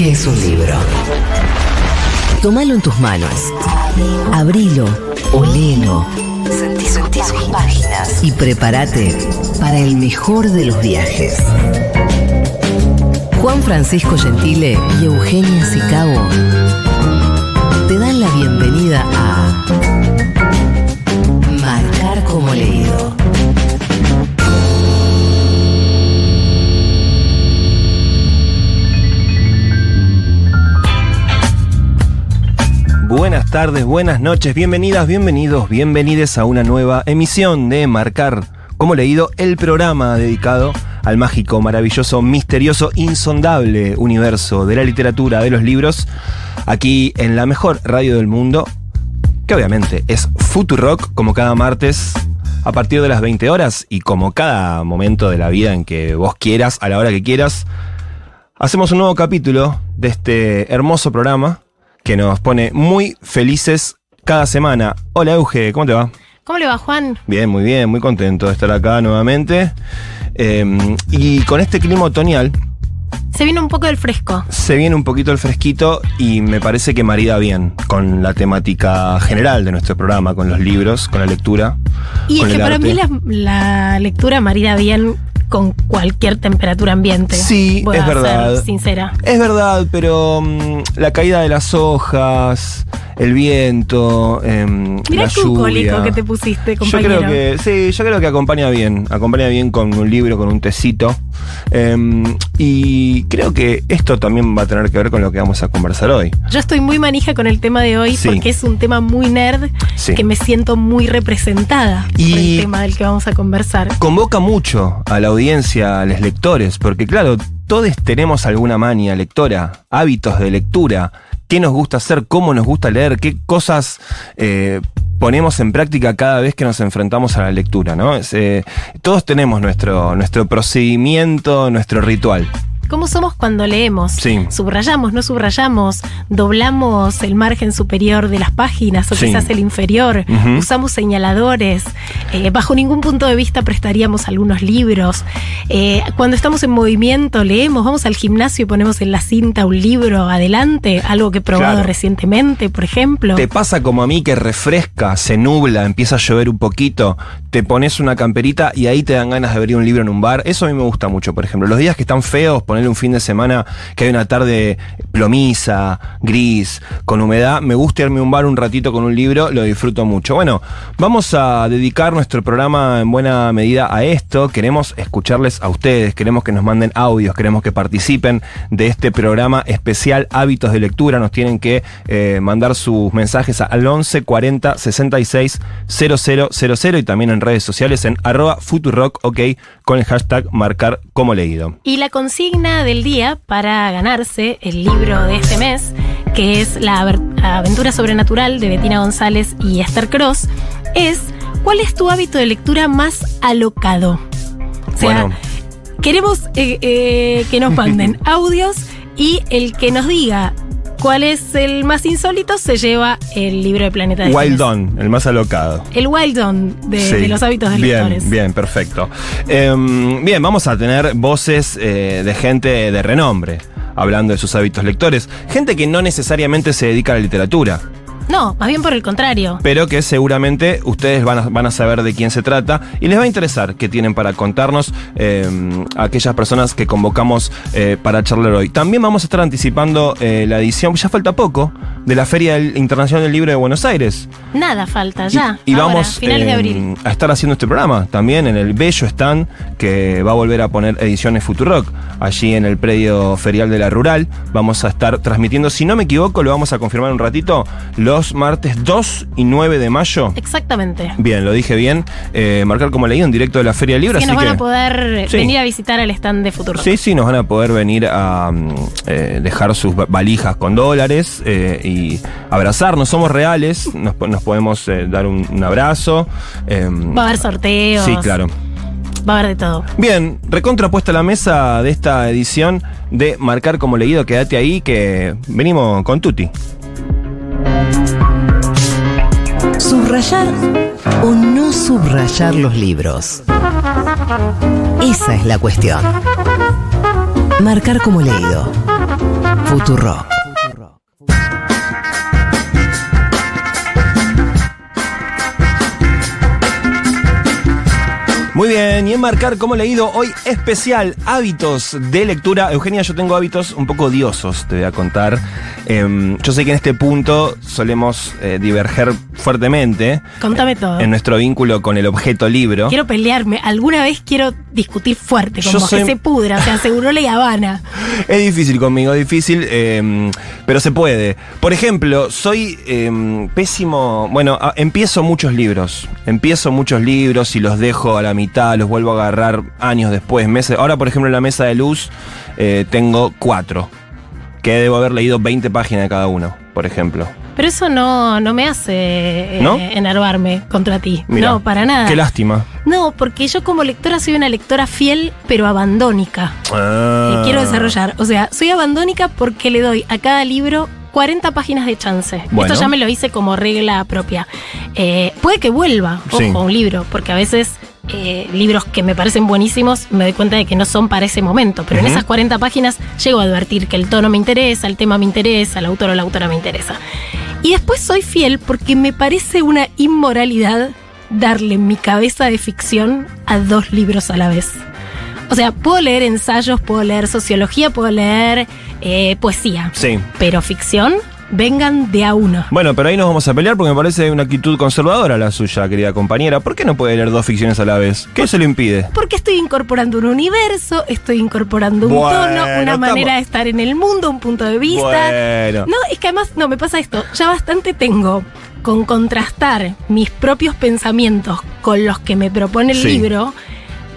que es un libro. Tómalo en tus manos. Abrilo, olelo. Sentí, sentí sus páginas. Y prepárate para el mejor de los viajes. Juan Francisco Gentile y Eugenia Sicabo te dan la bienvenida a Marcar como leído. Tardes, buenas noches, bienvenidas, bienvenidos, bienvenides a una nueva emisión de Marcar como leído el programa dedicado al mágico, maravilloso, misterioso, insondable universo de la literatura, de los libros, aquí en la mejor radio del mundo, que obviamente es Futurock, como cada martes a partir de las 20 horas y como cada momento de la vida en que vos quieras, a la hora que quieras, hacemos un nuevo capítulo de este hermoso programa que nos pone muy felices cada semana. Hola Euge, ¿cómo te va? ¿Cómo le va, Juan? Bien, muy bien, muy contento de estar acá nuevamente. Eh, y con este clima otoñal. Se viene un poco del fresco. Se viene un poquito el fresquito y me parece que marida bien con la temática general de nuestro programa, con los libros, con la lectura. Y es que para mí la, la lectura marida bien con cualquier temperatura ambiente. Sí, Voy es a verdad. Ser sincera. Es verdad, pero um, la caída de las hojas, el viento, eh, Mirá la el lluvia. que te pusiste, compañero. Yo creo que, sí, yo creo que acompaña bien. Acompaña bien con un libro, con un tecito. Eh, y creo que esto también va a tener que ver con lo que vamos a conversar hoy. Yo estoy muy manija con el tema de hoy Sí. porque es un tema muy nerd Sí. que me siento muy representada Y- por el tema del que vamos a conversar. Convoca mucho a la audiencia, a los lectores, porque claro, todos tenemos alguna mania lectora, hábitos de lectura, qué nos gusta hacer, cómo nos gusta leer, qué cosas eh, ponemos en práctica cada vez que nos enfrentamos a la lectura, ¿no? Eh, todos tenemos nuestro, nuestro procedimiento, nuestro ritual. ¿Cómo somos cuando leemos? Sí. Subrayamos, no subrayamos, doblamos el margen superior de las páginas o Sí. quizás el inferior, usamos señaladores, eh, bajo ningún punto de vista prestaríamos algunos libros. Eh, cuando estamos en movimiento, leemos, vamos al gimnasio y ponemos en la cinta un libro adelante, algo que he probado Claro. recientemente, por ejemplo. ¿Te pasa como a mí que refresca, se nubla, empieza a llover un poquito, te pones una camperita y ahí te dan ganas de abrir un libro en un bar? Eso a mí me gusta mucho, por ejemplo. Los días que están feos, un fin de semana que hay una tarde plomiza, gris, con humedad, me gusta irme a un bar un ratito con un libro, lo disfruto mucho. Bueno, vamos a dedicar nuestro programa en buena medida a esto. Queremos escucharles a ustedes, queremos que nos manden audios, queremos que participen de este programa especial Hábitos de Lectura. Nos tienen que eh, mandar sus mensajes al 11 40 66 000 y también en redes sociales en arroba futurock, ok, con el hashtag marcar como leído. Y la consigna del día para ganarse el libro de este mes, que es La aventura sobrenatural de Bettina González y Esther Cross, es ¿cuál es tu hábito de lectura más alocado? O sea, Bueno. queremos eh, eh, que nos manden audios y el que nos diga cuál es el más insólito se lleva el libro de Planeta de Wild. On, el más alocado. El Wild On de, Sí. de los hábitos de bien, lectores. Bien, perfecto. Em, bien, vamos a tener voces eh, de gente de renombre hablando de sus hábitos lectores. Gente que no necesariamente se dedica a la literatura, No, más bien por el contrario. pero que seguramente ustedes van a, van a saber de quién se trata y les va a interesar qué tienen para contarnos a aquellas personas que convocamos eh, para charlar hoy. También vamos a estar anticipando eh, la edición, ya falta poco, de la Feria Internacional del Libro de Buenos Aires. Nada falta, ya. Y, ahora, vamos finales de eh, abril. a estar haciendo este programa también en el bello stand que va a volver a poner ediciones Futurock allí en el predio ferial de la Rural. Vamos a estar transmitiendo, si no me equivoco, lo vamos a confirmar un ratito, los los martes 2 y 9 de mayo. Exactamente. Bien, lo dije bien. Eh, marcar como leído en directo de la Feria del Libro. Así que así nos van que- a poder Sí. venir a visitar el stand de Futuro. Sí, sí, nos van a poder venir a mm, eh, dejar sus va- valijas con dólares eh, y abrazarnos. Somos reales, nos, po- nos podemos dar un, un abrazo. eh, Va a haber sorteos. Sí, claro. Va a haber de todo. Bien, recontrapuesta la mesa de esta edición de Marcar como leído. Quédate ahí que venimos con Tuti. Subrayar o no subrayar los libros. Esa es la cuestión. Marcar como leído. Futuro. Muy bien, y en Marcar como leído, hoy especial hábitos de lectura. Eugenia, yo tengo hábitos un poco odiosos, te voy a contar. Em, yo sé que en este punto solemos eh, diverger fuertemente Contame todo. en nuestro vínculo con el objeto libro. Quiero pelearme. Alguna vez quiero discutir fuerte con Yo vos, soy- que se pudra. O sea, seguro la Habana. Es difícil conmigo, difícil, eh, pero se puede. Por ejemplo, soy eh, pésimo. Bueno, a- empiezo muchos libros. Empiezo muchos libros y los dejo a la mitad, los vuelvo a agarrar años después, meses. Ahora, por ejemplo, en la mesa de luz eh, tengo cuatro. Que debo haber leído 20 páginas de cada uno, por ejemplo. Pero eso no, no me hace eh, contra ti. No, para nada. Qué lástima. No, porque yo como lectora soy una lectora fiel, pero abandónica. Ah. que quiero desarrollar. O sea, soy abandónica porque le doy a cada libro 40 páginas de chance. Bueno. Esto ya me lo hice como regla propia. Eh, puede que vuelva, ojo, Sí. un libro, porque a veces eh, libros que me parecen buenísimos me doy cuenta de que no son para ese momento. Pero en esas 40 páginas llego a advertir que el tono me interesa, el tema me interesa, el autor o la autora me interesa. Y después soy fiel porque me parece una inmoralidad darle mi cabeza de ficción a dos libros a la vez. O sea, puedo leer ensayos, puedo leer sociología, puedo leer eh, poesía. Sí. Pero ficción, vengan de a uno. Bueno, pero ahí nos vamos a pelear porque me parece una actitud conservadora la suya, querida compañera. ¿Por qué no puede leer dos ficciones a la vez? ¿Qué se lo impide? Porque estoy incorporando un universo, estoy incorporando un Bueno, tono, una estamos- manera de estar en el mundo, un punto de vista. Bueno. No, es que además, no, me pasa esto. Ya bastante tengo con contrastar mis propios pensamientos con los que me propone el Sí. libro.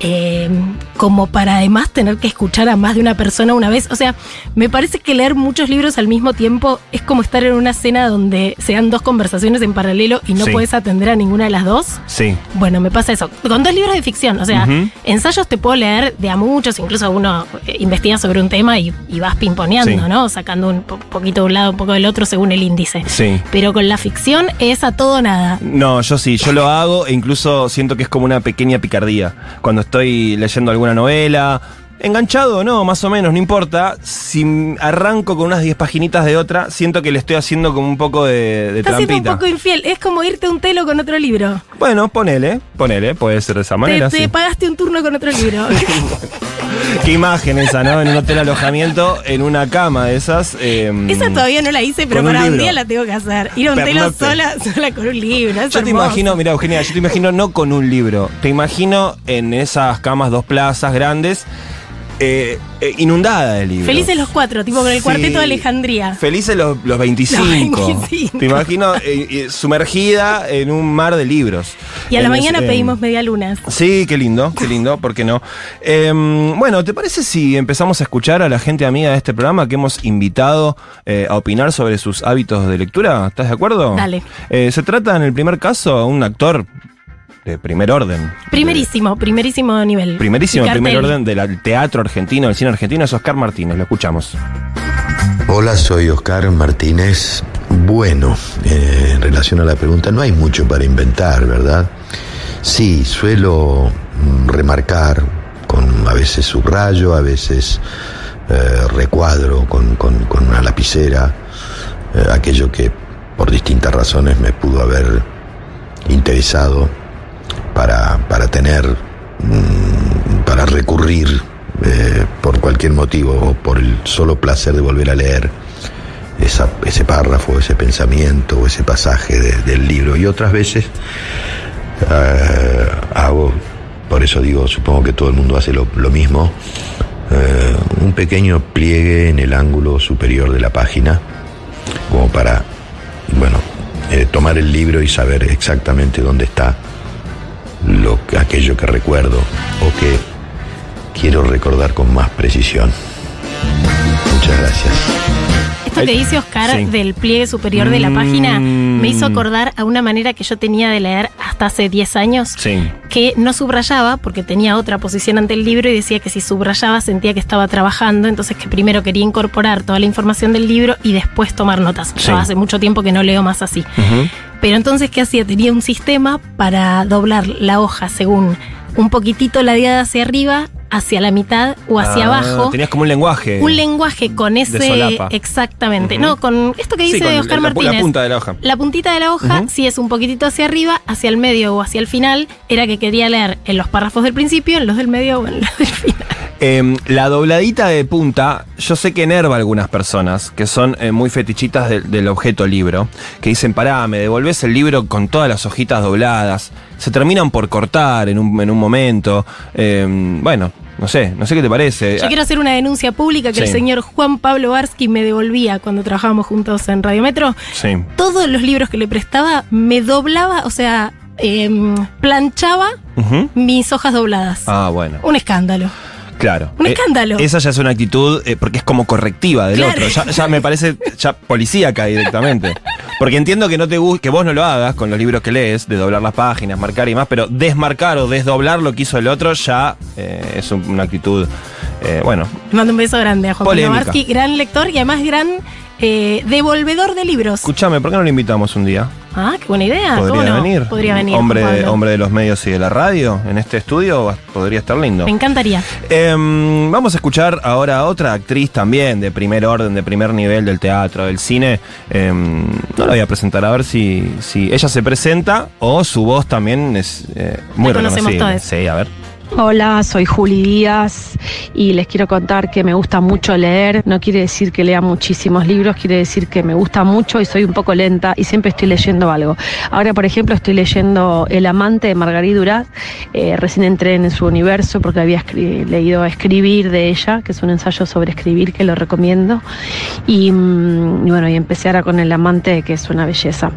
Eh, como para además tener que escuchar a más de una persona una vez. O sea, me parece que leer muchos libros al mismo tiempo es como estar en una cena donde se dan dos conversaciones en paralelo y no Sí. puedes atender a ninguna de las dos. Sí. Bueno, me pasa eso. Con dos libros de ficción, o sea, ensayos te puedo leer de a muchos, incluso uno eh, investiga sobre un tema y, y vas pimponeando, Sí. ¿no? Sacando un po- poquito de un lado, un poco del otro según el índice. Sí. Pero con la ficción es a todo o nada. No, yo sí, yo lo hago e incluso siento que es como una pequeña picardía. Cuando estoy leyendo alguna novela, enganchado o no, más o menos, no importa. Si arranco con unas 10 paginitas de otra, siento que le estoy haciendo como un poco de, de Estás siendo un trampita. poco infiel. Es como irte un telo con otro libro. Bueno, ponele, ponele, puede ser de esa Te, manera. te sí. pagaste un turno con otro libro. Qué imagen esa, ¿no? En un hotel alojamiento, en una cama de esas. em, Esa todavía no la hice, pero un para un día la tengo que hacer. Ir a un telo sola, sola con un libro. es Yo te imagino, mira Eugenia, yo te imagino no con un libro, te imagino en esas camas dos plazas grandes, eh, eh, inundada de libros. Felices los cuatro, tipo con el Sí. cuarteto de Alejandría. Felices los, los 25. Los 25. Te imagino eh, sumergida en un mar de libros. Y a la En mañana ese- pedimos medialunas. Sí, qué lindo, qué lindo, ¿por qué no? Em, bueno, ¿te parece si empezamos a escuchar a la gente amiga de este programa que hemos invitado a opinar sobre sus hábitos de lectura? ¿Estás de acuerdo? Dale. Se trata en el primer caso de un actor de primer orden. Primerísimo, primerísimo nivel. Primerísimo, primer orden del teatro argentino, del cine argentino, es Oscar Martínez, lo escuchamos. Hola, soy Oscar Martínez. Bueno, eh, en relación a la pregunta, no hay mucho para inventar, ¿verdad? Sí, suelo mm, remarcar con a veces subrayo, a veces eh, recuadro con, con- con una lapicera eh, aquello que por distintas razones me pudo haber interesado para, para tener, mm, para recurrir eh, por cualquier motivo o por el solo placer de volver a leer ese párrafo, ese pensamiento o ese pasaje de- del libro. Y otras veces eh, hago, por eso digo, supongo que todo el mundo hace lo, mismo, eh, un pequeño pliegue en el ángulo superior de la página, como para, bueno, tomar el libro y saber exactamente dónde está lo, aquello que recuerdo o que quiero recordar con más precisión. Muchas gracias. Esto que dice Oscar Sí. del pliegue superior de la Mm. página me hizo acordar a una manera que yo tenía de leer hasta hace 10 años. Sí. que no subrayaba porque tenía otra posición ante el libro y decía que si subrayaba sentía que estaba trabajando, entonces que primero quería incorporar toda la información del libro y después tomar notas. Sí. Yo hace mucho tiempo que no leo más así. Ujú. Pero entonces, ¿qué hacía? Tenía un sistema para doblar la hoja según un poquitito ladeada hacia arriba, hacia la mitad o hacia Ah, abajo. Tenías como un lenguaje. Un lenguaje con ese. solapa. Exactamente. No, con esto que Sí, dice con Oscar la- la Martínez. punta de la hoja. La puntita de la hoja, si es un poquitito hacia arriba, hacia el medio o hacia el final, era que quería leer en los párrafos del principio, en los del medio o en los del final. Em, la dobladita de punta, yo sé que enerva a algunas personas que son eh, muy fetichitas de- del objeto libro, que dicen, pará, me devolvés el libro con todas las hojitas dobladas, se terminan por cortar en un, en un momento. Em, bueno, no sé, no sé qué te parece. Yo quiero hacer una denuncia pública que el señor Juan Pablo Barsky me devolvía cuando trabajábamos juntos en Radio Metro. Sí. Todos los libros que le prestaba me doblaba, o sea, em, planchaba mis hojas dobladas. Ah, bueno. Un escándalo. Claro. Un Eh, escándalo. esa ya es una actitud, eh, porque es como correctiva del Claro. otro. Ya, ya me parece ya policíaca directamente. Porque entiendo que no te que vos no lo hagas con los libros que lees, de doblar las páginas, marcar y más, pero desmarcar o desdoblar lo que hizo el otro ya eh, es un- una actitud, bueno, Le mando un beso grande a Juan. Barsky, gran lector y además gran eh, devolvedor de libros. escúchame, ¿por qué no lo invitamos un día? Ah, qué buena idea. ¿Cómo ¿Podría no? venir? Podría venir. Hombre, Pablo. hombre de los medios y de la radio en este estudio, podría estar lindo. Me encantaría. Em, vamos a escuchar ahora a otra actriz también de primer orden, de primer nivel del teatro, del cine. Em, no la voy a presentar, a ver si, si ella se presenta o su voz también es eh, muy todos. Sí, a ver. Hola, soy Juli Díaz y les quiero contar que me gusta mucho leer. No quiere decir que lea muchísimos libros, quiere decir que me gusta mucho y soy un poco lenta y siempre estoy leyendo algo. Ahora, por ejemplo, estoy leyendo El amante de Margarita Duraz. Eh, recién entré en su universo porque había escri- leído Escribir de ella, que es un ensayo sobre escribir que lo recomiendo. Y, mm, y bueno, y empecé ahora con El amante, que es una belleza.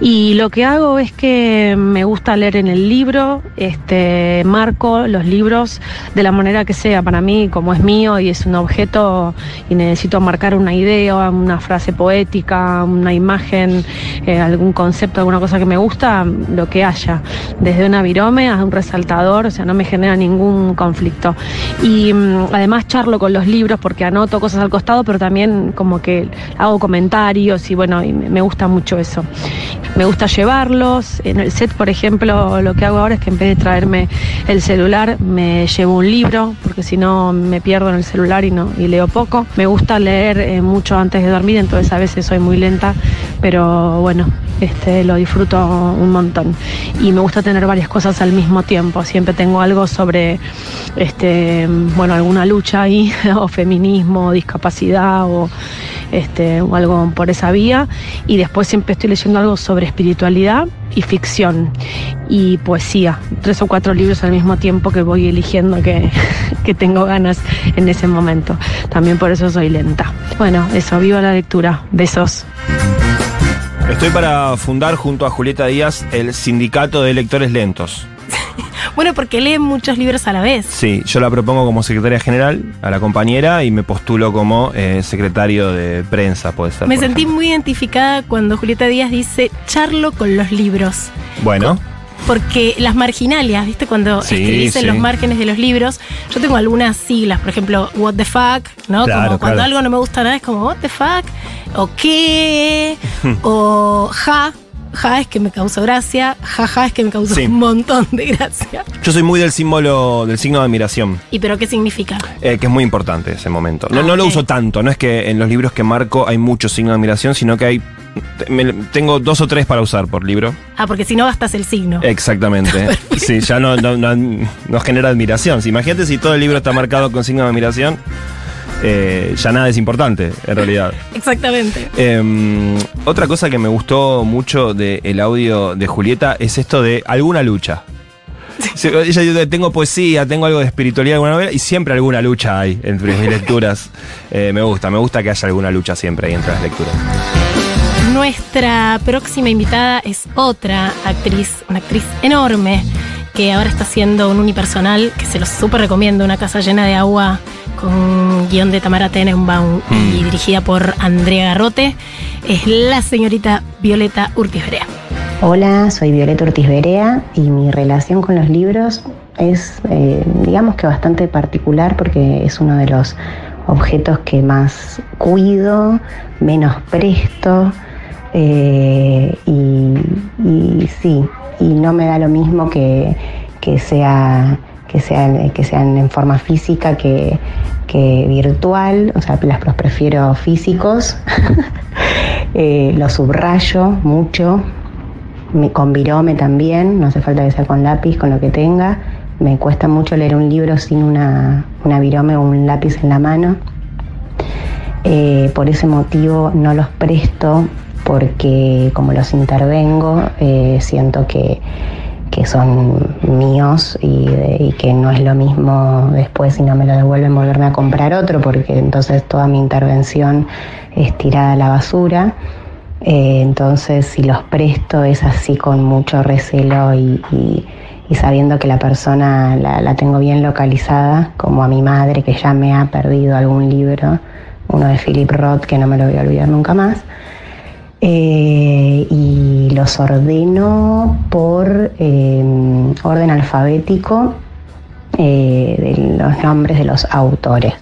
Y lo que hago es que me gusta leer en el libro, este, marco los libros de la manera que sea. Para mí, como es mío y es un objeto y necesito marcar una idea, una frase poética, una imagen, eh, algún concepto, alguna cosa que me gusta, lo que haya. Desde una virome a un resaltador, o sea, no me genera ningún conflicto. Y mm, además charlo con los libros porque anoto cosas al costado, pero también como que hago comentarios y bueno, me gusta mucho eso. Me gusta llevarlos. En el set, por ejemplo, lo que hago ahora es que en vez de traerme el celular, me llevo un libro, porque si no me pierdo en el celular y, no, y leo poco. Me gusta leer eh, mucho antes de dormir, entonces a veces soy muy lenta, pero bueno, este, lo disfruto un montón. Y me gusta tener varias cosas al mismo tiempo. Siempre tengo algo sobre, este, bueno, alguna lucha ahí, o feminismo, o discapacidad, o, este, o algo por esa vía. Y después siempre estoy leyendo algo sobre espiritualidad y ficción y poesía. Tres o cuatro libros al mismo tiempo que voy eligiendo que, que tengo ganas en ese momento. También por eso soy lenta. Bueno, eso, viva la lectura. Besos. Estoy para fundar junto a Julieta Díaz el Sindicato de Lectores Lentos. Bueno, porque leen muchos libros a la vez. Sí, yo la propongo como secretaria general a la compañera y me postulo como eh, secretario de prensa, puede ser. Me sentí ejemplo. muy identificada cuando Julieta Díaz dice charlo con los libros. Bueno, Porque las marginalias, ¿viste? Cuando Sí, escribís en sí. los márgenes de los libros, yo tengo algunas siglas, por ejemplo, what the fuck, ¿no? Claro, como cuando claro. algo no me gusta nada es como what the fuck, o qué, o ja. Ja es que me causó gracia, ja ja es que me causó Sí. un montón de gracia. yo soy muy del símbolo, del signo de admiración. ¿Y pero qué significa? Eh, que es muy importante ese momento. No, Ah, no lo uso tanto, no es que en los libros que marco hay muchos signos de admiración, sino que hay. Me- tengo dos o tres para usar por libro. Ah, porque si no gastas el signo. Exactamente. sí, ya no, no, no- no genera admiración. Imagínate si todo el libro está marcado con signo de admiración, eh, ya nada es importante, en realidad. Exactamente. Eh, otra cosa que me gustó mucho del audio de Julieta es esto de alguna lucha. Sí, Ella dice, tengo poesía, tengo algo de espiritualidad, alguna novela, y siempre alguna lucha hay entre mis lecturas. Eh, me gusta, me gusta que haya alguna lucha siempre ahí entre las lecturas. Nuestra próxima invitada es otra actriz, una actriz enorme, que ahora está haciendo un unipersonal que se lo súper recomiendo, Una casa llena de agua, con guion de Tamara Tenenbaum y Mm. dirigida por Andrea Garrote. Es la señorita Violeta Urquiz Berea. Hola, soy Violeta Ortiz Berea y mi relación con los libros es, eh, digamos que bastante particular porque es uno de los objetos que más cuido, menos presto eh, y, sí, y no me da lo mismo que, que sea que sean, que sean en forma física que, que virtual, o sea, las- los prefiero físicos, Eh, los subrayo mucho, me- con virome también, no hace falta que sea con lápiz, con lo que tenga. Me cuesta mucho leer un libro sin una, una virome o un lápiz en la mano. Eh, por ese motivo no los presto porque como los intervengo, eh, siento que, que son míos y, y que no es lo mismo después si no me lo devuelven volverme a comprar otro porque entonces toda mi intervención es tirada a la basura. Eh, entonces, si los presto es así con mucho recelo y, y- y sabiendo que la persona la, la tengo bien localizada, como a mi madre que ya me ha perdido algún libro, uno de Philip Roth que no me lo voy a olvidar nunca más. Eh, y los ordeno por eh, orden alfabético eh, de los nombres de los autores.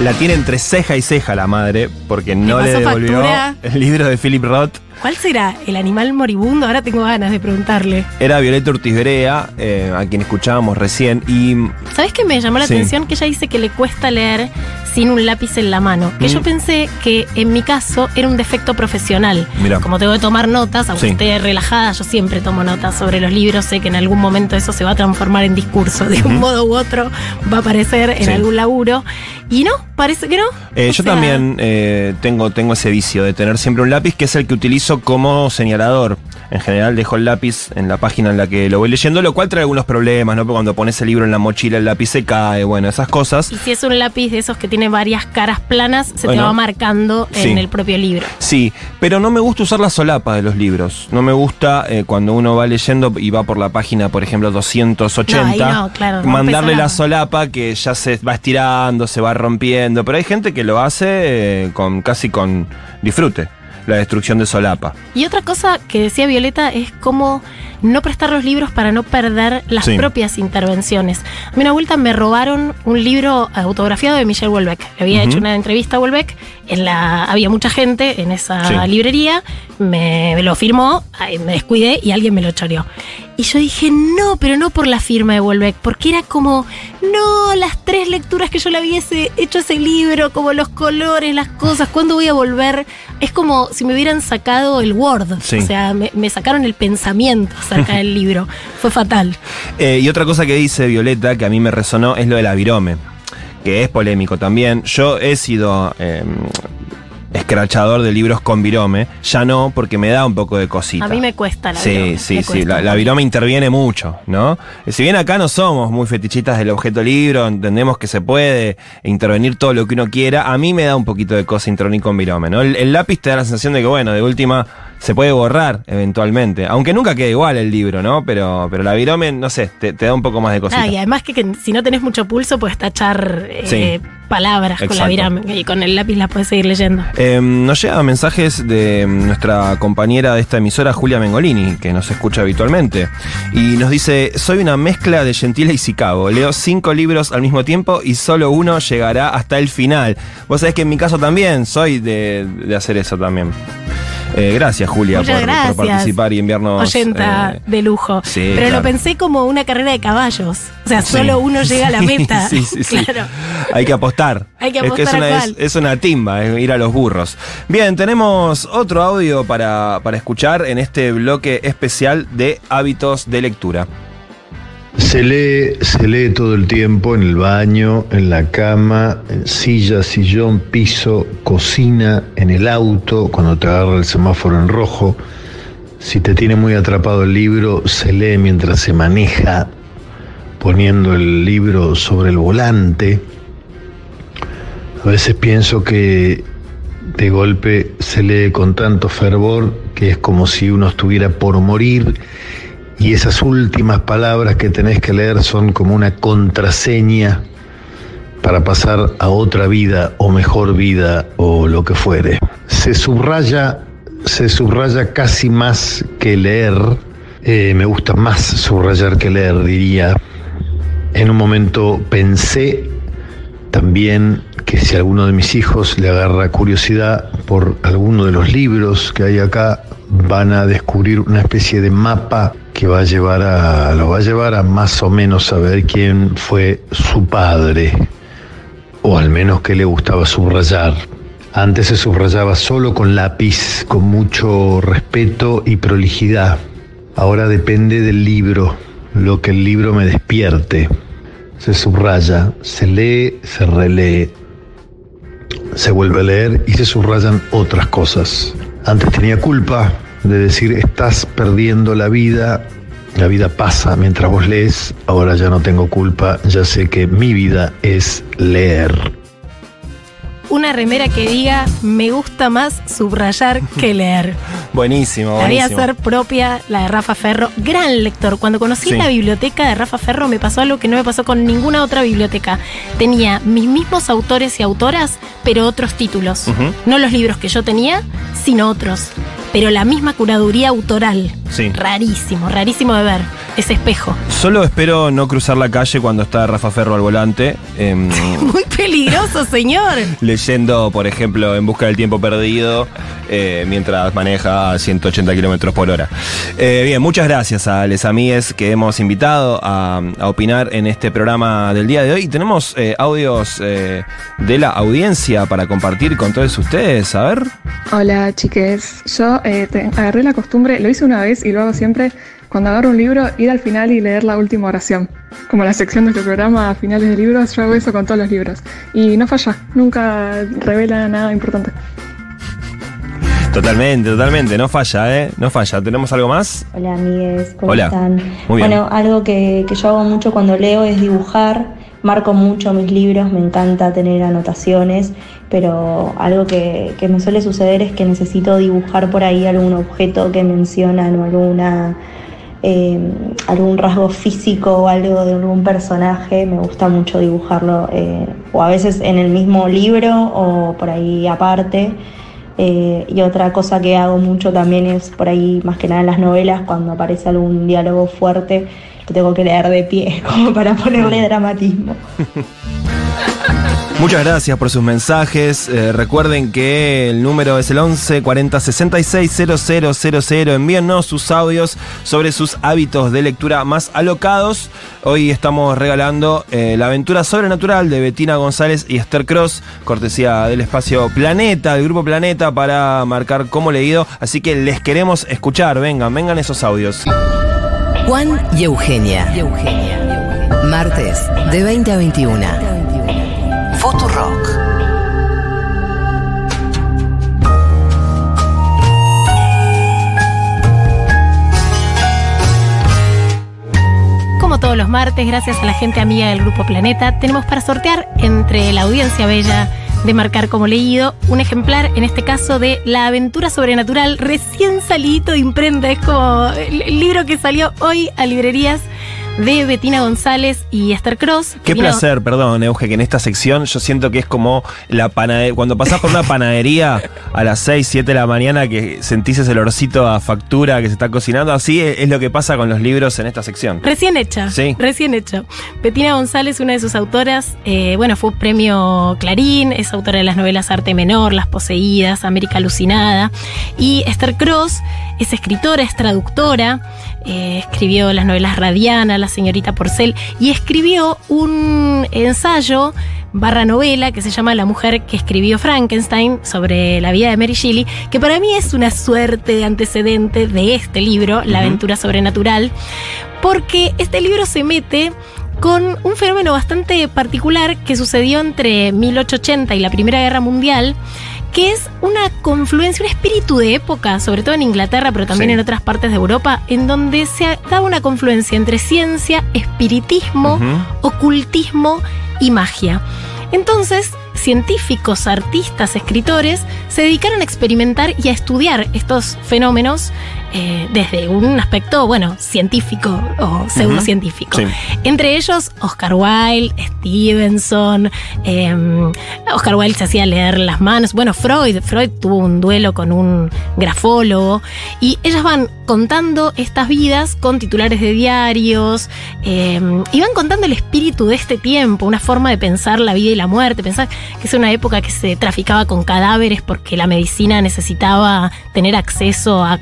La tiene entre ceja y ceja la madre, porque no le devolvió factura? el libro de Philip Roth. ¿Cuál será el animal moribundo? Ahora tengo ganas de preguntarle. Era Violeta Ortiz Berea, eh, a quien escuchábamos recién. Y ¿Sabes qué me llamó la Sí. atención? Que ella dice que le cuesta leer sin un lápiz en la mano. Que Mm. yo pensé que en mi caso era un defecto profesional. Mira. Como tengo que tomar notas, aunque Sí. esté relajada, yo siempre tomo notas sobre los libros. Sé que en algún momento eso se va a transformar en discurso. De un modo u otro va a aparecer en Sí. algún laburo. Y no, parece que no. Eh, yo sea, también eh, tengo, tengo ese vicio de tener siempre un lápiz que es el que utilizo como señalador. En general dejo el lápiz en la página en la que lo voy leyendo, lo cual trae algunos problemas, ¿no? Porque cuando pones el libro en la mochila el lápiz se cae, bueno, esas cosas. Y si es un lápiz de esos que tiene varias caras planas, se te va marcando Sí. en el propio libro. Sí, pero no me gusta usar la solapa de los libros. No me gusta eh, cuando uno va leyendo y va por la página, por ejemplo, 280, No, claro, mandarle la solapa. solapa que ya se va estirando, se va rompiendo. Pero hay gente que lo hace eh, con casi con disfrute, la destrucción de solapa. Y otra cosa que decía Violeta es cómo no prestar los libros para no perder las Sí. propias intervenciones. A mí una vuelta me robaron un libro autografiado de Michel Houellebecq. Le había hecho una entrevista a Houellebecq, en la, había mucha gente en esa Sí. librería, me, lo firmó, me descuidé y alguien me lo choreó. Y yo dije, no, pero no por la firma de Houellebecq, porque era como, no, las tres lecturas que yo le hubiese hecho a ese libro, como los colores, las cosas, ¿cuándo voy a volver? Es como si me hubieran sacado el Word, Sí. o sea, me, me sacaron el pensamiento acerca del libro. Fue fatal. Eh, y otra cosa que dice Violeta, que a mí me resonó, es lo del avirome, que es polémico también. Yo he sido eh, escrachador de libros con virome, ya no, porque me da un poco de cosita. A mí me cuesta la Sí, virome, sí, me sí. La, la virome interviene mucho, ¿no? Eh, Si bien acá no somos muy fetichistas del objeto libro, entendemos que se puede intervenir todo lo que uno quiera, a mí me da un poquito de cosa intervenir con virome, ¿no? El, el lápiz te da la sensación de que, bueno, de última se puede borrar eventualmente, aunque nunca quede igual el libro, ¿no? Pero, pero la virome, no sé, te, te da un poco más de cosita. Ah, y además que, que si no tenés mucho pulso, puedes tachar eh, Sí. palabras con la Exacto. virame y con el lápiz las puedes seguir leyendo. Eh, nos llegan mensajes de mm, nuestra compañera de esta emisora, Julia Mengolini, que nos escucha habitualmente. Y nos dice: Soy una mezcla de Gentile y Chicago. Leo cinco libros al mismo tiempo y solo uno llegará hasta el final. Vos sabés que en mi caso también soy de, de hacer eso también. Eh, gracias, Julia, por, participar y enviarnos. Oyenta eh, de lujo. sí, Pero claro. lo pensé como una carrera de caballos. O sea, sí. solo uno llega a la meta. Sí, sí, sí. Claro. Hay que apostar. Hay que Es es, apostar a una, es, es una timba, es ir a los burros. Bien, tenemos otro audio para, para escuchar en este bloque especial de hábitos de lectura. Se lee, se lee todo el tiempo en el baño, en la cama, en silla, sillón, piso, cocina, en el auto, cuando te agarra el semáforo en rojo. Si te tiene muy atrapado el libro, se lee mientras se maneja, poniendo el libro sobre el volante. A veces pienso que de golpe se lee con tanto fervor que es como si uno estuviera por morir y esas últimas palabras que tenés que leer son como una contraseña para pasar a otra vida o mejor vida o lo que fuere. Se subraya, se subraya casi más que leer. Eh, me gusta más subrayar que leer, diría. En un momento pensé también que si alguno de mis hijos le agarra curiosidad por alguno de los libros que hay acá, van a descubrir una especie de mapa que va a llevar a, lo va a llevar a más o menos saber quién fue su padre, o al menos que le gustaba subrayar. Antes se subrayaba solo con lápiz, con mucho respeto y prolijidad. Ahora depende del libro, lo que el libro me despierte se subraya, se lee, se relee, se vuelve a leer y se subrayan otras cosas. Antes tenía culpa de decir estás perdiendo la vida, la vida pasa mientras vos lees, ahora ya no tengo culpa, ya sé que mi vida es leer. Una remera que diga me gusta más subrayar que leer. Buenísimo, buenísimo. hacer propia, la de Rafa Ferro. Gran lector. Cuando conocí Sí. la biblioteca de Rafa Ferro me pasó algo que no me pasó con ninguna otra biblioteca. Tenía mis mismos autores y autoras, pero otros títulos. No los libros que yo tenía, sino otros. Pero la misma curaduría autoral. Sí. Rarísimo, rarísimo de ver. Ese espejo. Solo espero no cruzar la calle cuando está Rafa Ferro al volante. em, Muy peligroso, señor. leyendo, por ejemplo, En Busca del Tiempo Perdido, eh, mientras maneja a 180 kilómetros por hora. Eh, bien, muchas gracias a les amigues que hemos invitado a, a opinar en este programa del día de hoy. Y tenemos eh, audios eh, de la audiencia para compartir con todos ustedes. A ver. Hola chiques, yo eh, te- agarré la costumbre, lo hice una vez y lo hago siempre, cuando agarro un libro, ir al final y leer la última oración. Como la sección de este programa a finales de libros, yo hago eso con todos los libros. Y no falla, nunca revela nada importante. Totalmente, totalmente. No falla, ¿eh? No falla. ¿Tenemos algo más? Hola amigues, ¿cómo Hola. están? Muy bien. Bueno, algo que, que yo hago mucho cuando leo es dibujar, marco mucho mis libros, me encanta tener anotaciones, pero algo que, que me suele suceder es que necesito dibujar por ahí algún objeto que mencionan o alguna, eh, algún rasgo físico o algo de algún personaje, me gusta mucho dibujarlo, eh, o a veces en el mismo libro o por ahí aparte. Eh, y otra cosa que hago mucho también es por ahí, más que nada en las novelas, cuando aparece algún diálogo fuerte, lo tengo que leer de pie, como para ponerle dramatismo. Muchas gracias por sus mensajes. Eh, recuerden que el número es el 11 40 66 000. Envíennos sus audios sobre sus hábitos de lectura más alocados. Hoy estamos regalando eh, La aventura sobrenatural de Betina González y Esther Cross, cortesía del espacio Planeta, del grupo Planeta, para marcar como leído. Así que les queremos escuchar. Vengan, vengan esos audios. Juan y Eugenia. Martes, de 20 a 21. Futurock. Como todos los martes, gracias a la gente amiga del Grupo Planeta, tenemos para sortear entre la audiencia bella de marcar como leído un ejemplar, en este caso de La aventura sobrenatural, recién salido de imprenta. Es como el libro que salió hoy a librerías de Betina González y Esther Cross. Qué Betina- placer, perdón, Euge, que en esta sección yo siento que es como la panadería. Cuando pasás por una panadería a las 6, 7 de la mañana que sentís ese olorcito a factura que se está cocinando, así es, es lo que pasa con los libros en esta sección. Recién hecha. Sí. Recién hecha. Betina González, una de sus autoras, eh, bueno, fue premio Clarín, es autora de las novelas Arte Menor, Las Poseídas, América Alucinada. Y Esther Cross es escritora, es traductora, eh, escribió las novelas Radiana, La señorita Porcel, y escribió un ensayo barra novela que se llama La mujer que escribió Frankenstein sobre la vida de Mary Shelley, que para mí es una suerte de antecedente de este libro, La aventura sobrenatural, porque este libro se mete con un fenómeno bastante particular que sucedió entre 1880 y la Primera Guerra Mundial, que es una confluencia, un espíritu de época, sobre todo en Inglaterra, pero también Sí. en otras partes de Europa, en donde se da una confluencia entre ciencia, espiritismo, ocultismo y magia. Entonces científicos, artistas, escritores se dedicaron a experimentar y a estudiar estos fenómenos eh, desde un aspecto, bueno, científico o pseudocientífico. Sí. Entre ellos, Oscar Wilde, Stevenson. eh, Oscar Wilde se hacía leer las manos. Bueno, Freud. Freud tuvo un duelo con un grafólogo. Y ellas van contando estas vidas con titulares de diarios. eh, y van contando el espíritu de este tiempo, una forma de pensar la vida y la muerte. Pensar que es una época que se traficaba con cadáveres porque la medicina necesitaba tener acceso a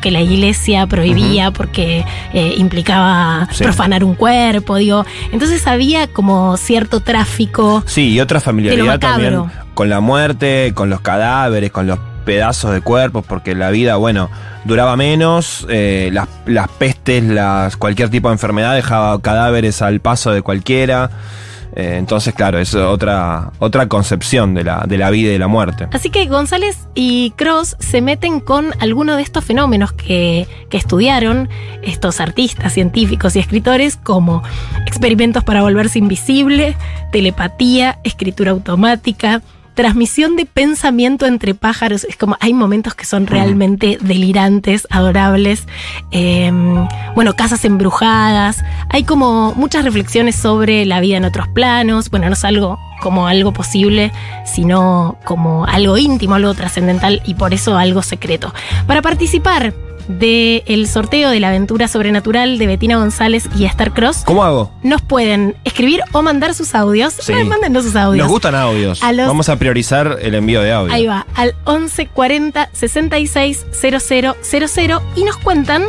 que la iglesia prohibía porque eh, implicaba Sí. profanar un cuerpo, digo. Entonces había como cierto tráfico. Sí, y otra familiaridad también con la muerte, con los cadáveres, con los pedazos de cuerpos, porque la vida, bueno, duraba menos, eh, las, las pestes, las, cualquier tipo de enfermedad dejaba cadáveres al paso de cualquiera. Eh, entonces, claro, es otra, otra concepción de la, de la vida y de la muerte. Así que González y Cross se meten con algunos de estos fenómenos que, que estudiaron estos artistas, científicos y escritores, como experimentos para volverse invisible, telepatía, escritura automática, transmisión de pensamiento entre pájaros. Es como hay momentos que son realmente delirantes, adorables. Eh, bueno, casas embrujadas. Hay como muchas reflexiones sobre la vida en otros planos. Bueno, no es algo como algo posible, sino como algo íntimo, algo trascendental y por eso algo secreto. Para participar del sorteo de la aventura sobrenatural de Betina González y Esther Cross, ¿Cómo hago? nos pueden escribir o mandar sus audios. Sí. Mándenos sus audios. Nos gustan audios. A los- Vamos a priorizar el envío de audio. Ahí va, al 11 40 66 00 00 y nos cuentan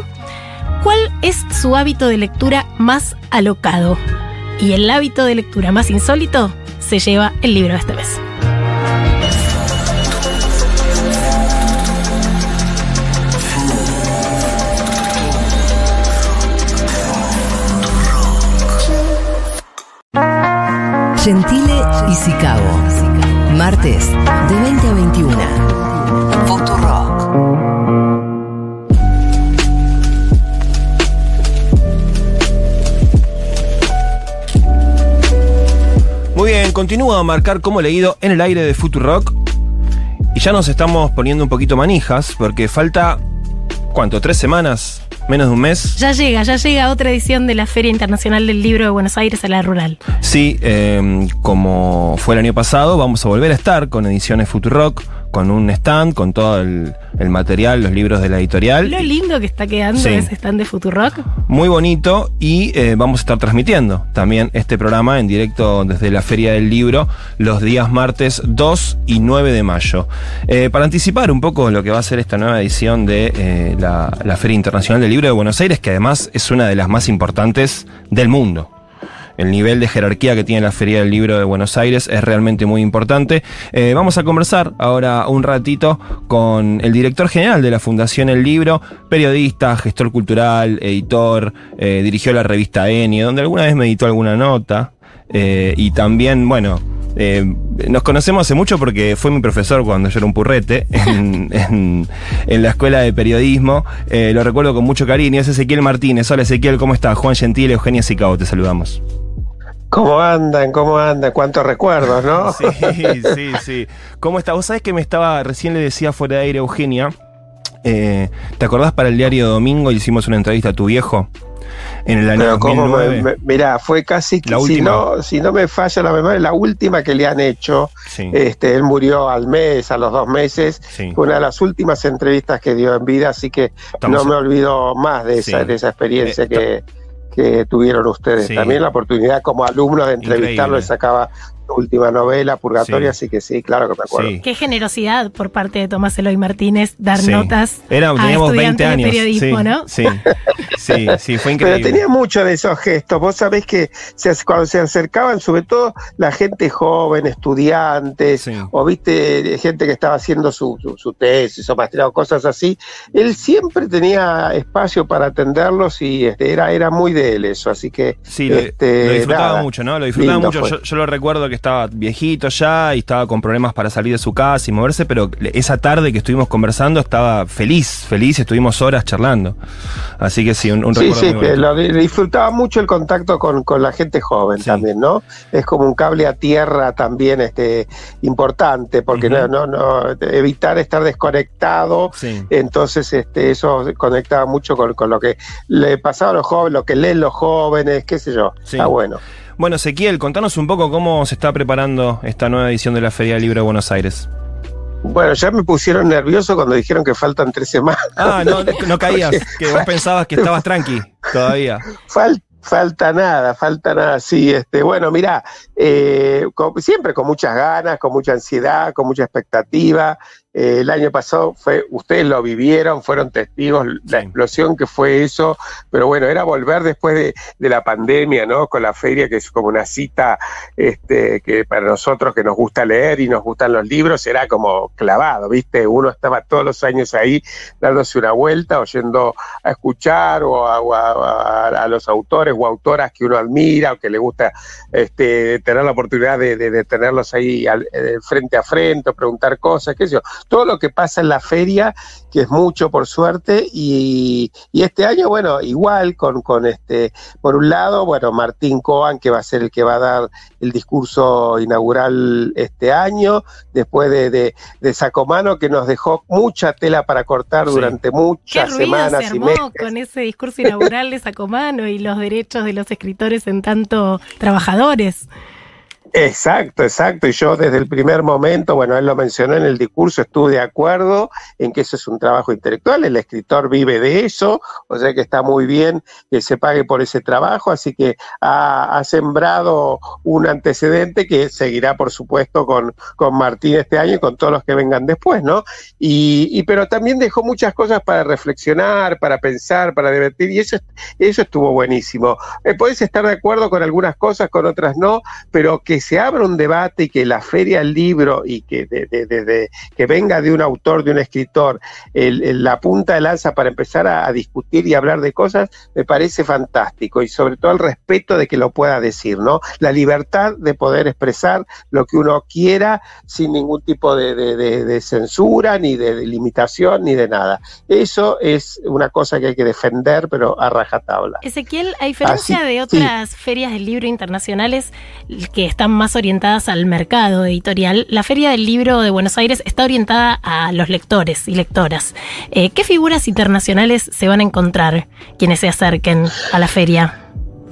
cuál es su hábito de lectura más alocado. Y el hábito de lectura más insólito se lleva el libro de este mes. Gentile y Sicabo. Martes, de 20 a 21. Futurock. Muy bien, continúo a marcar como leído en el aire de Futurock. Y ya nos estamos poniendo un poquito manijas, porque falta. ¿Cuánto? ¿Tres semanas? ¿Menos de un mes? Ya llega, ya llega otra edición de la Feria Internacional del Libro de Buenos Aires a la Rural. Sí, eh, como fue el año pasado, vamos a volver a estar con ediciones Futurock, con un stand, con todo el, el material, los libros de la editorial. Lo lindo que está quedando Sí. ese stand de Futurock. Muy bonito y eh, vamos a estar transmitiendo también este programa en directo desde la Feria del Libro los días martes 2 y 9 de mayo. Eh, para anticipar un poco lo que va a ser esta nueva edición de eh, la, la Feria Internacional del Libro de Buenos Aires, que además es una de las más importantes del mundo. El nivel de jerarquía que tiene la Feria del Libro de Buenos Aires es realmente muy importante. Eh, vamos a conversar ahora un ratito con el director general de la Fundación El Libro, periodista, gestor cultural, editor, eh, dirigió la revista Enio, donde alguna vez me editó alguna nota. eh, y también, bueno, nos conocemos hace mucho porque fue mi profesor cuando yo era un purrete en, la escuela de periodismo. Lo recuerdo con mucho cariño. Es Ezequiel Martínez. Hola Ezequiel, ¿cómo estás? Juan Gentil, Eugenia Sicao, te saludamos. ¿Cómo andan? ¿Cómo andan? ¿Cuántos recuerdos, no? Sí, sí, sí. ¿Cómo estás? Vos sabés que me estaba, recién le decía fuera de aire Eugenia, eh, ¿te acordás para el diario Domingo y hicimos una entrevista a tu viejo? En el año Pero cómo me, 2009. me- mirá, fue casi La si última. no, si no me falla la memoria, la última que le han hecho. Sí. Este, él murió al mes, a los dos meses. Sí. Fue una de las últimas entrevistas que dio en vida, así que Estamos- no me olvido más de esa, de esa experiencia Eh, que, que tuvieron ustedes. Sí. También la oportunidad como alumno de entrevistarlo, sacaba su última novela, Purgatoria, Sí. así que sí, claro que me acuerdo. Sí. Qué generosidad por parte de Tomás Eloy Martínez dar Sí. notas Era, a teníamos 20 estudiantes años. de periodismo, sí, ¿no? Sí, sí, sí, fue Pero increíble. tenía mucho de esos gestos. Vos sabés que se, cuando se acercaban, sobre todo la gente joven, estudiantes, Sí. o viste gente que estaba haciendo su, su, su tesis o maestría o cosas así, él siempre tenía espacio para atenderlos y este, era, era muy de él eso. Así que Sí, lo, este, lo disfrutaba nada, mucho, ¿no? Lo disfrutaba lindo mucho. Yo, yo lo recuerdo que estaba viejito ya y estaba con problemas para salir de su casa y moverse, pero esa tarde que estuvimos conversando estaba feliz, feliz, estuvimos horas charlando. Así que sí, un, un Sí, recuerdo sí, muy que bonito. lo di- disfrutaba mucho el contacto con, con la gente joven Sí. también, ¿no? Es como un cable a tierra también este, importante, porque no, no, no, evitar estar desconectado, Sí. entonces este, eso conectaba mucho con, con lo que le pasaba a los jóvenes, lo que leen los jóvenes, qué sé yo, está bueno. Bueno, Ezequiel, contanos un poco cómo se está preparando esta nueva edición de la Feria del Libro de Buenos Aires. Bueno, ya me pusieron nervioso cuando dijeron que faltan tres semanas. Ah, no, no caías, que vos pensabas que estabas tranqui todavía. Fal- falta nada, falta nada, sí. Este, bueno, mira, siempre con muchas ganas, con mucha ansiedad, con mucha expectativa. Eh, el año pasado fue, ustedes lo vivieron, fueron testigos la explosión que fue eso, pero bueno, era volver después de, de la pandemia, ¿no? Con la feria, que es como una cita este, que para nosotros que nos gusta leer y nos gustan los libros, era como clavado, ¿viste? Uno estaba todos los años ahí dándose una vuelta, oyendo a escuchar o a, o a- a- a los autores o autoras que uno admira o que le gusta este, tener la oportunidad de, de- de tenerlos ahí al- eh, frente a frente, o preguntar cosas, qué sé yo. Todo lo que pasa en la feria, que es mucho por suerte, y, y este año, bueno, igual con, con este, por un lado, bueno, Martín Coan, que va a ser el que va a dar el discurso inaugural este año, después de, de, de Sacomano, que nos dejó mucha tela para cortar Sí. durante Qué muchas ruido se semanas y armó meses. con ese discurso inaugural de Sacomano y los derechos de los escritores en tanto trabajadores. Exacto, exacto. Y yo desde el primer momento, bueno, él lo mencionó en el discurso, estuve de acuerdo en que eso es un trabajo intelectual, el escritor vive de eso, o sea que está muy bien que se pague por ese trabajo, así que ha, sembrado un antecedente que seguirá, por supuesto, con, con Martín este año y con todos los que vengan después, ¿no? Y, y pero también dejó muchas cosas para reflexionar, para pensar, para divertir, y eso, eso estuvo buenísimo. Eh, podés estar de acuerdo con algunas cosas, con otras no, pero que se abra un debate y que la feria del libro y que, de, de- que venga de un autor, de un escritor, el- el- la punta de lanza para empezar a, a discutir y hablar de cosas, me parece fantástico y sobre todo el respeto de que lo pueda decir, ¿no? La libertad de poder expresar lo que uno quiera sin ningún tipo de, de- censura, ni de, limitación, ni de nada. Eso es una cosa que hay que defender, pero a rajatabla. Ezequiel, a diferencia Así- de otras ferias del libro internacionales que están más orientadas al mercado editorial, la Feria del Libro de Buenos Aires está orientada a los lectores y lectoras. Eh, ¿Qué figuras internacionales se van a encontrar quienes se acerquen a la feria?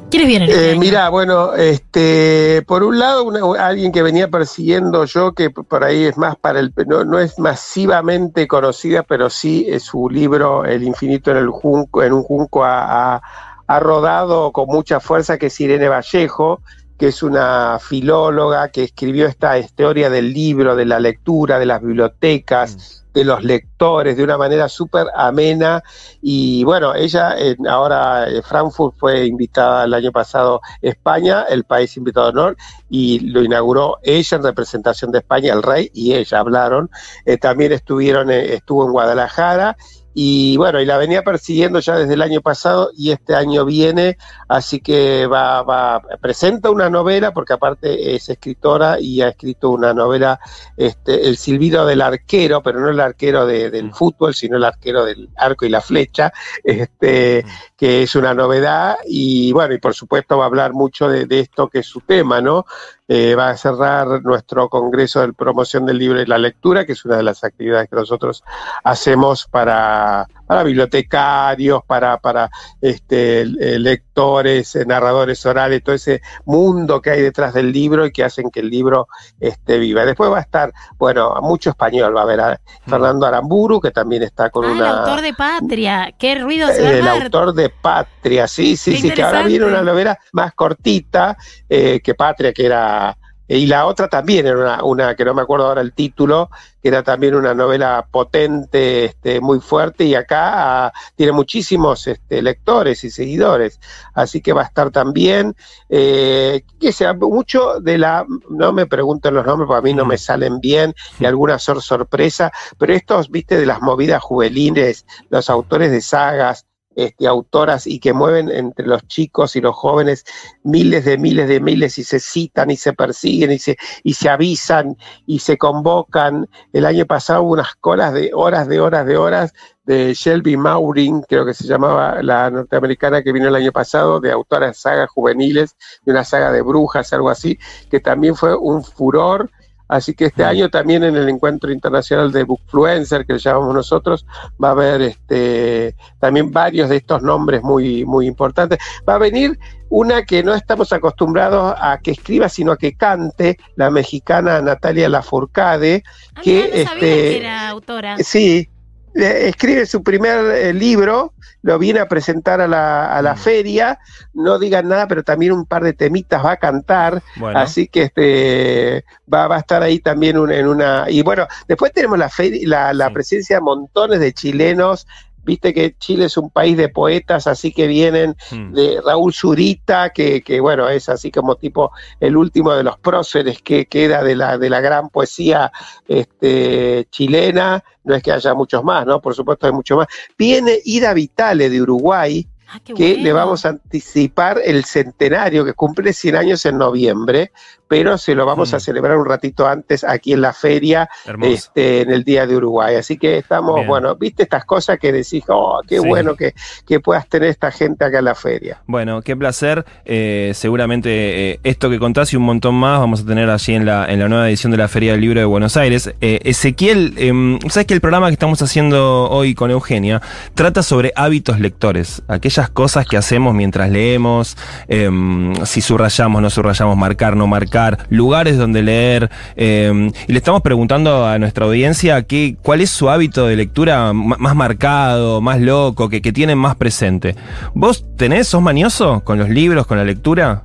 ¿Quiénes vienen? Eh, mira, bueno, este, por un lado, alguien que venía persiguiendo yo, que por ahí es más para el, no, no es masivamente conocida, pero sí es su libro El infinito en el junco, en un junco ha- ha rodado con mucha fuerza, que es Irene Vallejo, que es una filóloga que escribió esta historia del libro, de la lectura, de las bibliotecas, de los lectores, de una manera súper amena. Y bueno, ella eh, ahora eh, Frankfurt fue invitada el año pasado a España, el país invitado de honor, y lo inauguró ella en representación de España, el rey y ella hablaron. Eh, también estuvieron, eh, estuvo en Guadalajara. Y bueno, y la venía persiguiendo ya desde el año pasado y este año viene, así que va, va, presenta una novela, porque aparte es escritora y ha escrito una novela, este, El silbido del arquero, pero no el arquero de- del fútbol, sino el arquero del arco y la flecha, este, que es una novedad, y bueno, y por supuesto va a hablar mucho de, de esto que es su tema, ¿no? Eh, va a cerrar nuestro Congreso de Promoción del Libro y la Lectura, que es una de las actividades que nosotros hacemos para, para bibliotecarios, para, para este, lectores, eh, narradores orales, todo ese mundo que hay detrás del libro y que hacen que el libro esté viva. Después va a estar, bueno, mucho español, va a haber a Fernando Aramburu, que también está con Ah, el una... autor de Patria. Qué ruido se va a El autor de Patria, sí, sí, Qué sí, que ahora viene una novela más cortita eh, que Patria, que era. Y la otra también era una, una, que no me acuerdo ahora el título, que era también una novela potente, este, muy fuerte, y acá ah, tiene muchísimos este, lectores y seguidores. Así que va a estar también, eh, que sea mucho de la, no me pregunten los nombres, porque a mí no me salen bien, y algunas son sorpresa, pero estos, viste, de las movidas juveniles, los autores de sagas, este, autoras y que mueven entre los chicos y los jóvenes miles de miles de miles y se citan y se persiguen y se, y se avisan y se convocan. El año pasado hubo unas colas de horas, de horas, de horas de Shelby Maurin, creo que se llamaba la norteamericana que vino el año pasado, de autora de sagas juveniles, de una saga de brujas, algo así, que también fue un furor Así que este año también en el encuentro internacional de Bookfluencer, que le llamamos nosotros, va a haber este, también varios de estos nombres muy, muy importantes. Va a venir una que no estamos acostumbrados a que escriba, sino a que cante, la mexicana Natalia Lafourcade, que, no este, que era autora. Sí, escribe su primer eh, libro, lo viene a presentar a la, a la feria, no digan nada, pero también un par de temitas va a cantar, Bueno. así que este va, va a estar ahí también un- en una... Y bueno, después tenemos la, feria- la, la presencia de montones de chilenos, viste que Chile es un país de poetas, así que vienen Hmm. de Raúl Zurita, que, que, bueno, es así como tipo el último de los próceres que queda de la, de la gran poesía este, chilena, no es que haya muchos más, ¿no? Por supuesto hay mucho más. Viene Ida Vitale de Uruguay, Ah, que bueno. le vamos a anticipar el centenario, que cumple 100 años en noviembre, pero se lo vamos Mm. a celebrar un ratito antes aquí en la feria, Hermoso. este, en el Día de Uruguay. Así que estamos, Bien. bueno, viste estas cosas que decís, oh, qué Sí. bueno que, que puedas tener esta gente acá en la feria. Bueno, qué placer. Eh, seguramente eh, esto que contás y un montón más vamos a tener allí en la, en la nueva edición de la Feria del Libro de Buenos Aires. Eh, Ezequiel, em, sabes que el programa que estamos haciendo hoy con Eugenia trata sobre hábitos lectores, aquellas cosas que hacemos mientras leemos, em, si subrayamos, no subrayamos, marcar, no marcar, lugares donde leer. em, y le estamos preguntando a nuestra audiencia qué, cuál es su hábito de lectura más marcado, más loco, que, que más presente. ¿Vos tenés, sos manioso con los libros, con la lectura?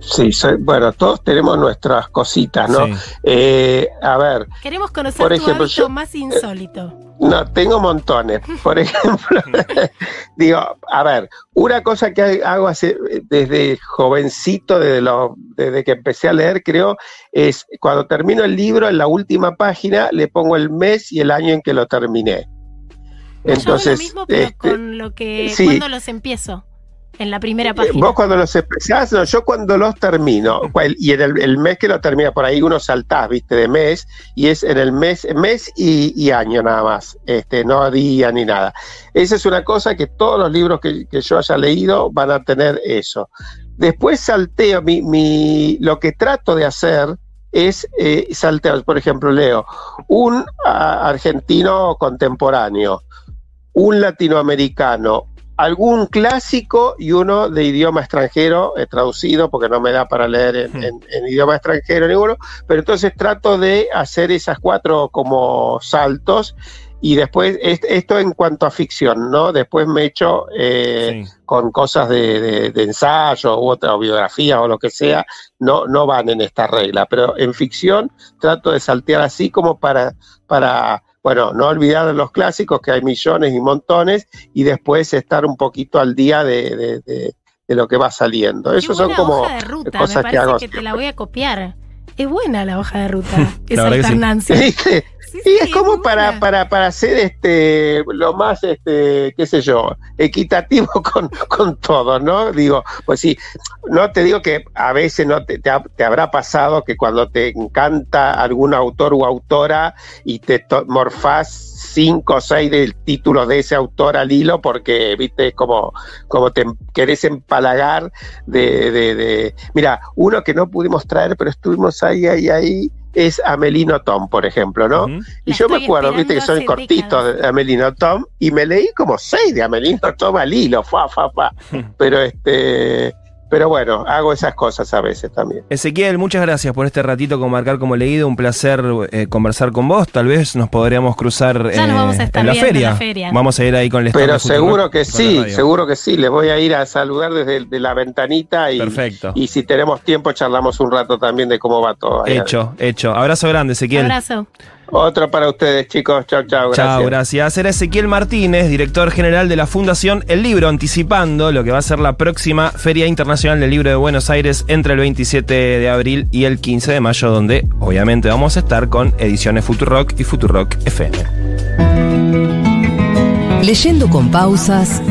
Sí, soy- bueno, todos tenemos nuestras cositas, ¿no? Sí. Eh, a ver, Queremos conocer Por tu ejemplo, hábito yo- más insólito. No, tengo montones. Por ejemplo, digo, a ver, una cosa que hago hace, desde jovencito, desde, lo- desde que empecé a leer, creo, es cuando termino el libro, en la última página, le pongo el mes y el año en que lo terminé. Yo hago Entonces, lo mismo, pero este, con lo que. sí. Cuando los empiezo. En la primera Eh, página. Vos cuando los empezás, no, yo cuando los termino, cual- y en el, el mes que lo termina, por ahí uno saltás, viste, de mes, y es en el mes, mes y, y año nada más, este, no día ni nada. Esa es una cosa que todos los libros que, que yo haya leído van a tener eso. Después salteo, mi, mi, lo que trato de hacer es eh, salteo, por ejemplo, leo un argentino contemporáneo, un latinoamericano, algún clásico y uno de idioma extranjero eh, traducido, porque no me da para leer en, Hmm. en- en idioma extranjero ninguno, pero entonces trato de hacer esas cuatro como saltos y después, es- esto en cuanto a ficción, ¿no? Después me echo eh, Sí. con cosas de, de- de ensayo u otra o biografía o lo que sea, no, no van en esta regla, pero en ficción trato de saltear así como para, para bueno, no olvidar los clásicos, que hay millones y montones, y después estar un poquito al día de, de- de- de lo que va saliendo. Esos son como hoja de ruta, cosas me que hago que, te la voy a copiar. Es buena la hoja de ruta, esa que sí. Y es como para, para, para hacer este lo más, este, qué sé yo, equitativo con, con todo, ¿no? Digo, pues sí, no te digo que a veces no te, te, ha- te habrá pasado que cuando te encanta algún autor o autora y te morfás cinco o seis del título de ese autor al hilo porque, viste, es como, como te querés empalagar de, de, de- Mira, uno que no pudimos traer, pero estuvimos ahí, ahí, ahí, es Amelino Tom, por ejemplo, ¿no? Y La yo me acuerdo, viste que son cortitos décadas. de Amelino Tom, y me leí como seis de Amelino Tom al hilo, fa, fa, fa. Pero este, pero bueno, hago esas cosas a veces también. Ezequiel, muchas gracias por este ratito con Marcar como leído. Un placer eh, conversar con vos. Tal vez nos podríamos cruzar Ya nos eh, vamos a estar en la viendo en feria. la feria. Vamos a ir ahí con el Pero seguro que sí, seguro que sí. Les voy a ir a saludar desde de la ventanita y, Perfecto. y si tenemos tiempo charlamos un rato también de cómo va todo. ahí Hecho, hecho. Abrazo grande, Ezequiel. Abrazo. Otro para ustedes, chicos. Chao, chao. Gracias. Chao, gracias. Era Ezequiel Martínez, director general de la Fundación El Libro, anticipando lo que va a ser la próxima Feria Internacional del Libro de Buenos Aires entre el 27 de abril y el 15 de mayo, donde obviamente vamos a estar con ediciones Futurock y Futurock FM. leyendo con pausas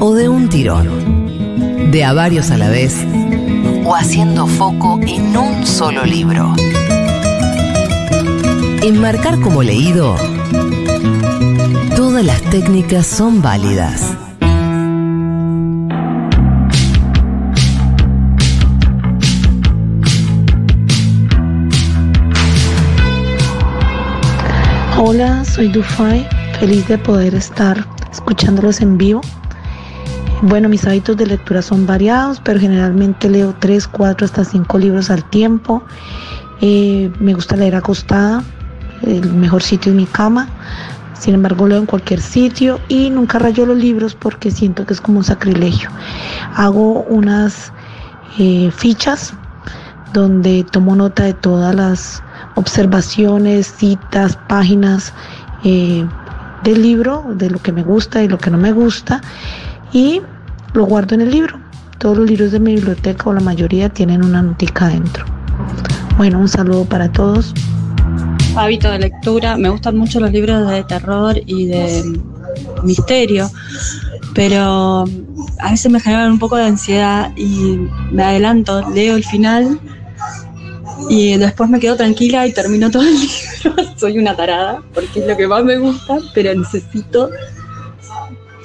o de un tirón, de a varios a la vez o haciendo foco en un solo libro. Enmarcar como leído, todas las técnicas son válidas. Hola, soy Dufay, feliz de poder estar escuchándolos en vivo. Bueno, mis hábitos de lectura son variados, pero generalmente leo 3, 4 hasta 5 libros al tiempo. Eh, me gusta leer acostada, el mejor sitio es mi cama. Sin embargo, leo en cualquier sitio y nunca rayo los libros porque siento que es como un sacrilegio. Hago unas eh, fichas donde tomo nota de todas las observaciones, citas, páginas eh, del libro, de lo que me gusta y lo que no me gusta, y lo guardo en el libro. Todos los libros de mi biblioteca o la mayoría tienen una notica adentro. Bueno, un saludo para todos. Hábito de lectura, me gustan mucho los libros de terror y de misterio, pero a veces me generan un poco de ansiedad y me adelanto, leo el final y después me quedo tranquila y termino todo el libro. Soy una tarada, porque es lo que más me gusta, pero necesito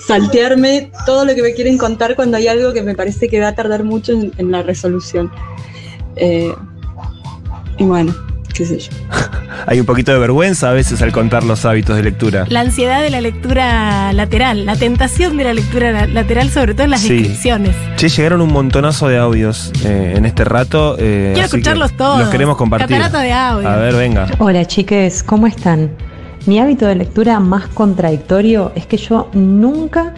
saltearme todo lo que me quieren contar cuando hay algo que me parece que va a tardar mucho en, en la resolución. Eh, y bueno, qué sé yo. Hay un poquito de vergüenza a veces al contar los hábitos de lectura. La ansiedad de la lectura lateral, la tentación de la lectura la- lateral, sobre todo en las Sí. descripciones. Che, llegaron un montonazo de audios eh, en este rato. eh, Quiero que escucharlos todos. Los queremos compartir. Catarata de audio. A ver, venga. Hola chiques, ¿cómo están? Mi hábito de lectura más contradictorio es que yo nunca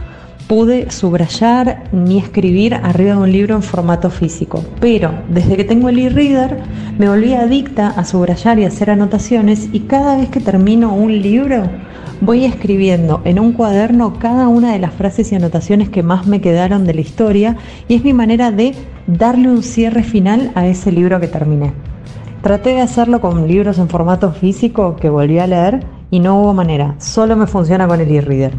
pude subrayar ni escribir arriba de un libro en formato físico, pero desde que tengo el e-reader me volví adicta a subrayar y hacer anotaciones y cada vez que termino un libro voy escribiendo en un cuaderno cada una de las frases y anotaciones que más me quedaron de la historia y es mi manera de darle un cierre final a ese libro que terminé. Traté de hacerlo con libros en formato físico que volví a leer y no hubo manera, solo me funciona con el e-reader.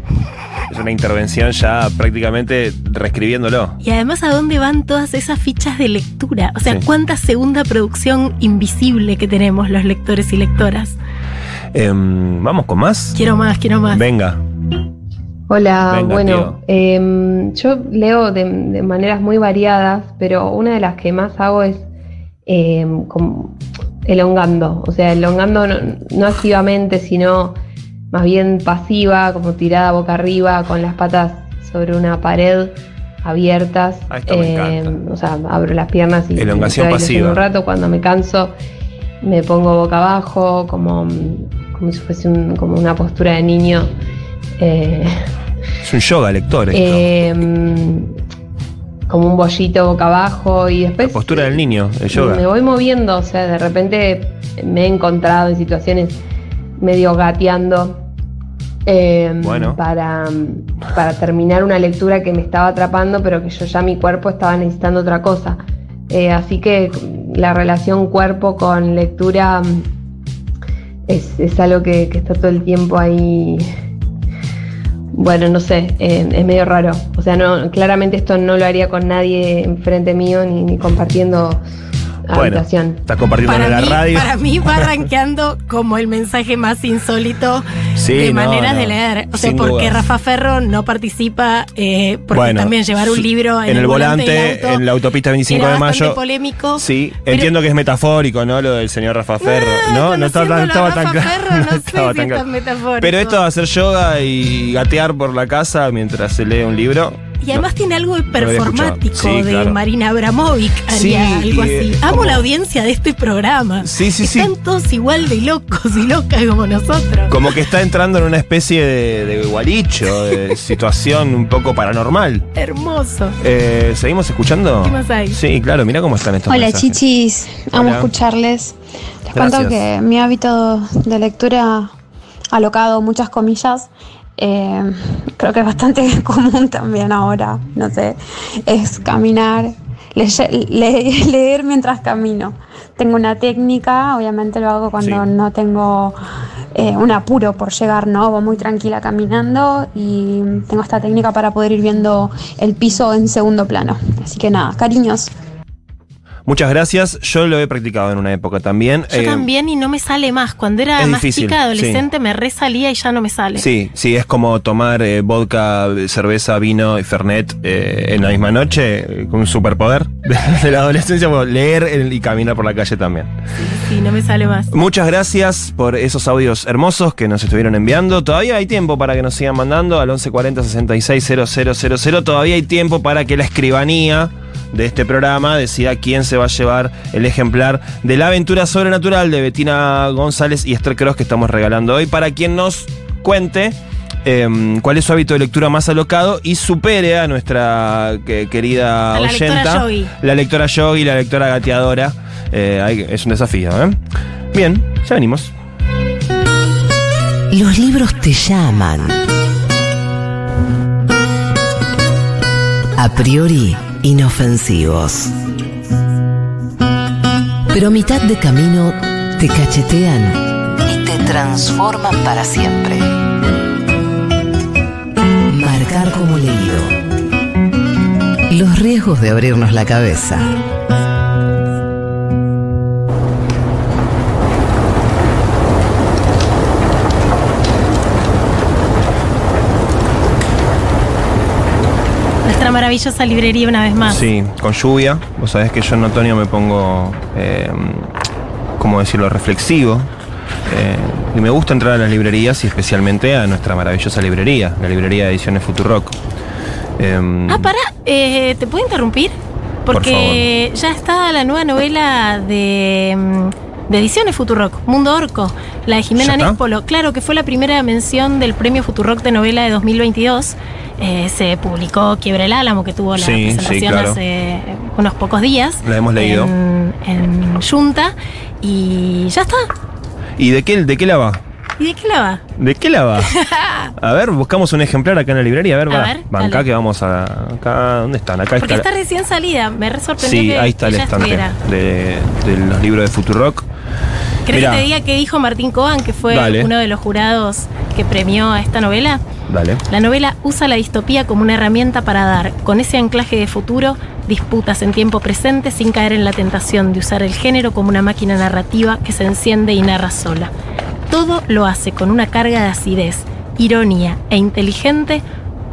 Es una intervención ya prácticamente reescribiéndolo. Y además, ¿a dónde van todas esas fichas de lectura? O sea, Sí. ¿cuánta segunda producción invisible que tenemos los lectores y lectoras? Em, Vamos con más. Quiero más, quiero más. Venga. Hola, Venga, bueno, em, yo leo de, de maneras muy variadas, pero una de las que más hago es em, como elongando, o sea, elongando no, no activamente, sino más bien pasiva, como tirada boca arriba, con las patas sobre una pared abiertas. Ah, me em, o sea, abro las piernas y Elongación ahí pasiva. un rato, cuando me canso me pongo boca abajo, como, como si fuese un- como una postura de niño. eh, Es un yoga lector. esto. Em, como un bollito boca abajo y después Postura del niño, el me yoga. voy moviendo, o sea, de repente me he encontrado en situaciones medio gateando em, Bueno. para, para terminar una lectura que me estaba atrapando, pero que yo ya mi cuerpo estaba necesitando otra cosa. Eh, así que la relación cuerpo con lectura mm, es, es algo que, que está todo el tiempo ahí bueno, no sé, eh, es medio raro. O sea, no, claramente esto no lo haría con nadie enfrente mío ni, ni compartiendo Bueno, habitación. estás compartiendo en Para la mí, radio. para mí va rankeando como el mensaje más insólito Sí, de no, maneras no, de leer. O sea, sin porque dudas. Rafa Ferro no participa, eh, porque Bueno, también llevar un libro en, en el volante, auto en la autopista 25 era de mayo. polémico. Sí, pero- entiendo que es metafórico, ¿no? Lo del señor Rafa Ferro. no, no estaba tan, estaba tan Rafa claro. Ferro, no sé estaba si tan es claro. tan metafórico. Pero esto de hacer yoga y gatear por la casa mientras se lee un libro. Y además tiene algo escuchado. performático Sí, de claro. Marina Abramovic, haría Sí, algo así. eh, Amo como- la audiencia de este programa. Sí, sí, sí. Están todos igual de locos y locas como nosotros. Como que está entrando en una especie de, de gualicho, de situación un poco paranormal. Hermoso. Eh, ¿Seguimos escuchando? ¿Qué más hay? Sí, claro, mira cómo están estos Hola mensajes. chichis, amo Hola. escucharles. Les cuento Gracias. que mi hábito de lectura alocado, muchas comillas, eh, creo que es bastante común también ahora, no sé, es caminar, leye- le- leer mientras camino. Tengo una técnica, obviamente lo hago cuando Sí. no tengo eh, un apuro por llegar, ¿no? Voy muy tranquila caminando y tengo esta técnica para poder ir viendo el piso en segundo plano. Así que nada, cariños. Muchas gracias. Yo lo he practicado en una época también. Yo Eh, también y no me sale más. Cuando era más difícil, chica, adolescente, me resalía y ya no me sale. Sí, sí, es como tomar eh, vodka, cerveza, vino y fernet eh, en la misma noche, con un superpoder de, de la adolescencia, bueno, leer y caminar por la calle también. Sí, no me sale más. Muchas gracias por esos audios hermosos que nos estuvieron enviando. Todavía hay tiempo para que nos sigan mandando al 1140 660000. Todavía hay tiempo para que la escribanía de este programa decida quién se va a llevar el ejemplar de la aventura sobrenatural de Betina González y Esther Cross que estamos regalando hoy. Para quien nos cuente em, cuál es su hábito de lectura más alocado y supere a nuestra que- querida A la lectora oyenta, yogi. la lectora yogi, la lectora gateadora. Eh, hay- es un desafío, ¿eh? Bien, ya venimos. Los libros te llaman. A priori, inofensivos. Pero a mitad de camino te cachetean y te transforman para siempre. Marcar como leído. Los riesgos de abrirnos la cabeza. Nuestra maravillosa librería una vez más. Sí, con lluvia. Vos sabés que yo en otoño me pongo, eh, ¿cómo decirlo?, reflexivo. Eh, y me gusta entrar a las librerías y especialmente a nuestra maravillosa librería, la librería de ediciones Futurock. Eh, Ah, para, eh, ¿te puedo interrumpir? Porque ya está la nueva novela de, mm, de Ediciones Futurock, Mundo Orco, la de Jimena. Néspolo. Claro que fue la primera mención del premio Futurock de novela de 2022. Eh, se publicó Quiebra el Álamo, que tuvo la Sí, sí, presentación claro. hace unos pocos días. La hemos leído. En, en Junta. Y ya está. ¿Y de qué, de qué la va? ¿Y de qué la va? ¿De qué la va? A ver, buscamos un ejemplar acá en la librería. A ver, A va. ver, Banca dale. que vamos a. Acá, ¿dónde están? Acá Porque está. está recién salida. Me re sorprendió Sí, que, ahí está el estante de los libros de Futurock. ¿Crees Mirá, que te diga qué dijo Martín Coban, que fue Dale. uno de los jurados que premió a esta novela? Dale. La novela usa la distopía como una herramienta para dar, con ese anclaje de futuro, disputas en tiempo presente sin caer en la tentación de usar el género como una máquina narrativa que se enciende y narra sola. Todo lo hace con una carga de acidez, ironía e inteligente,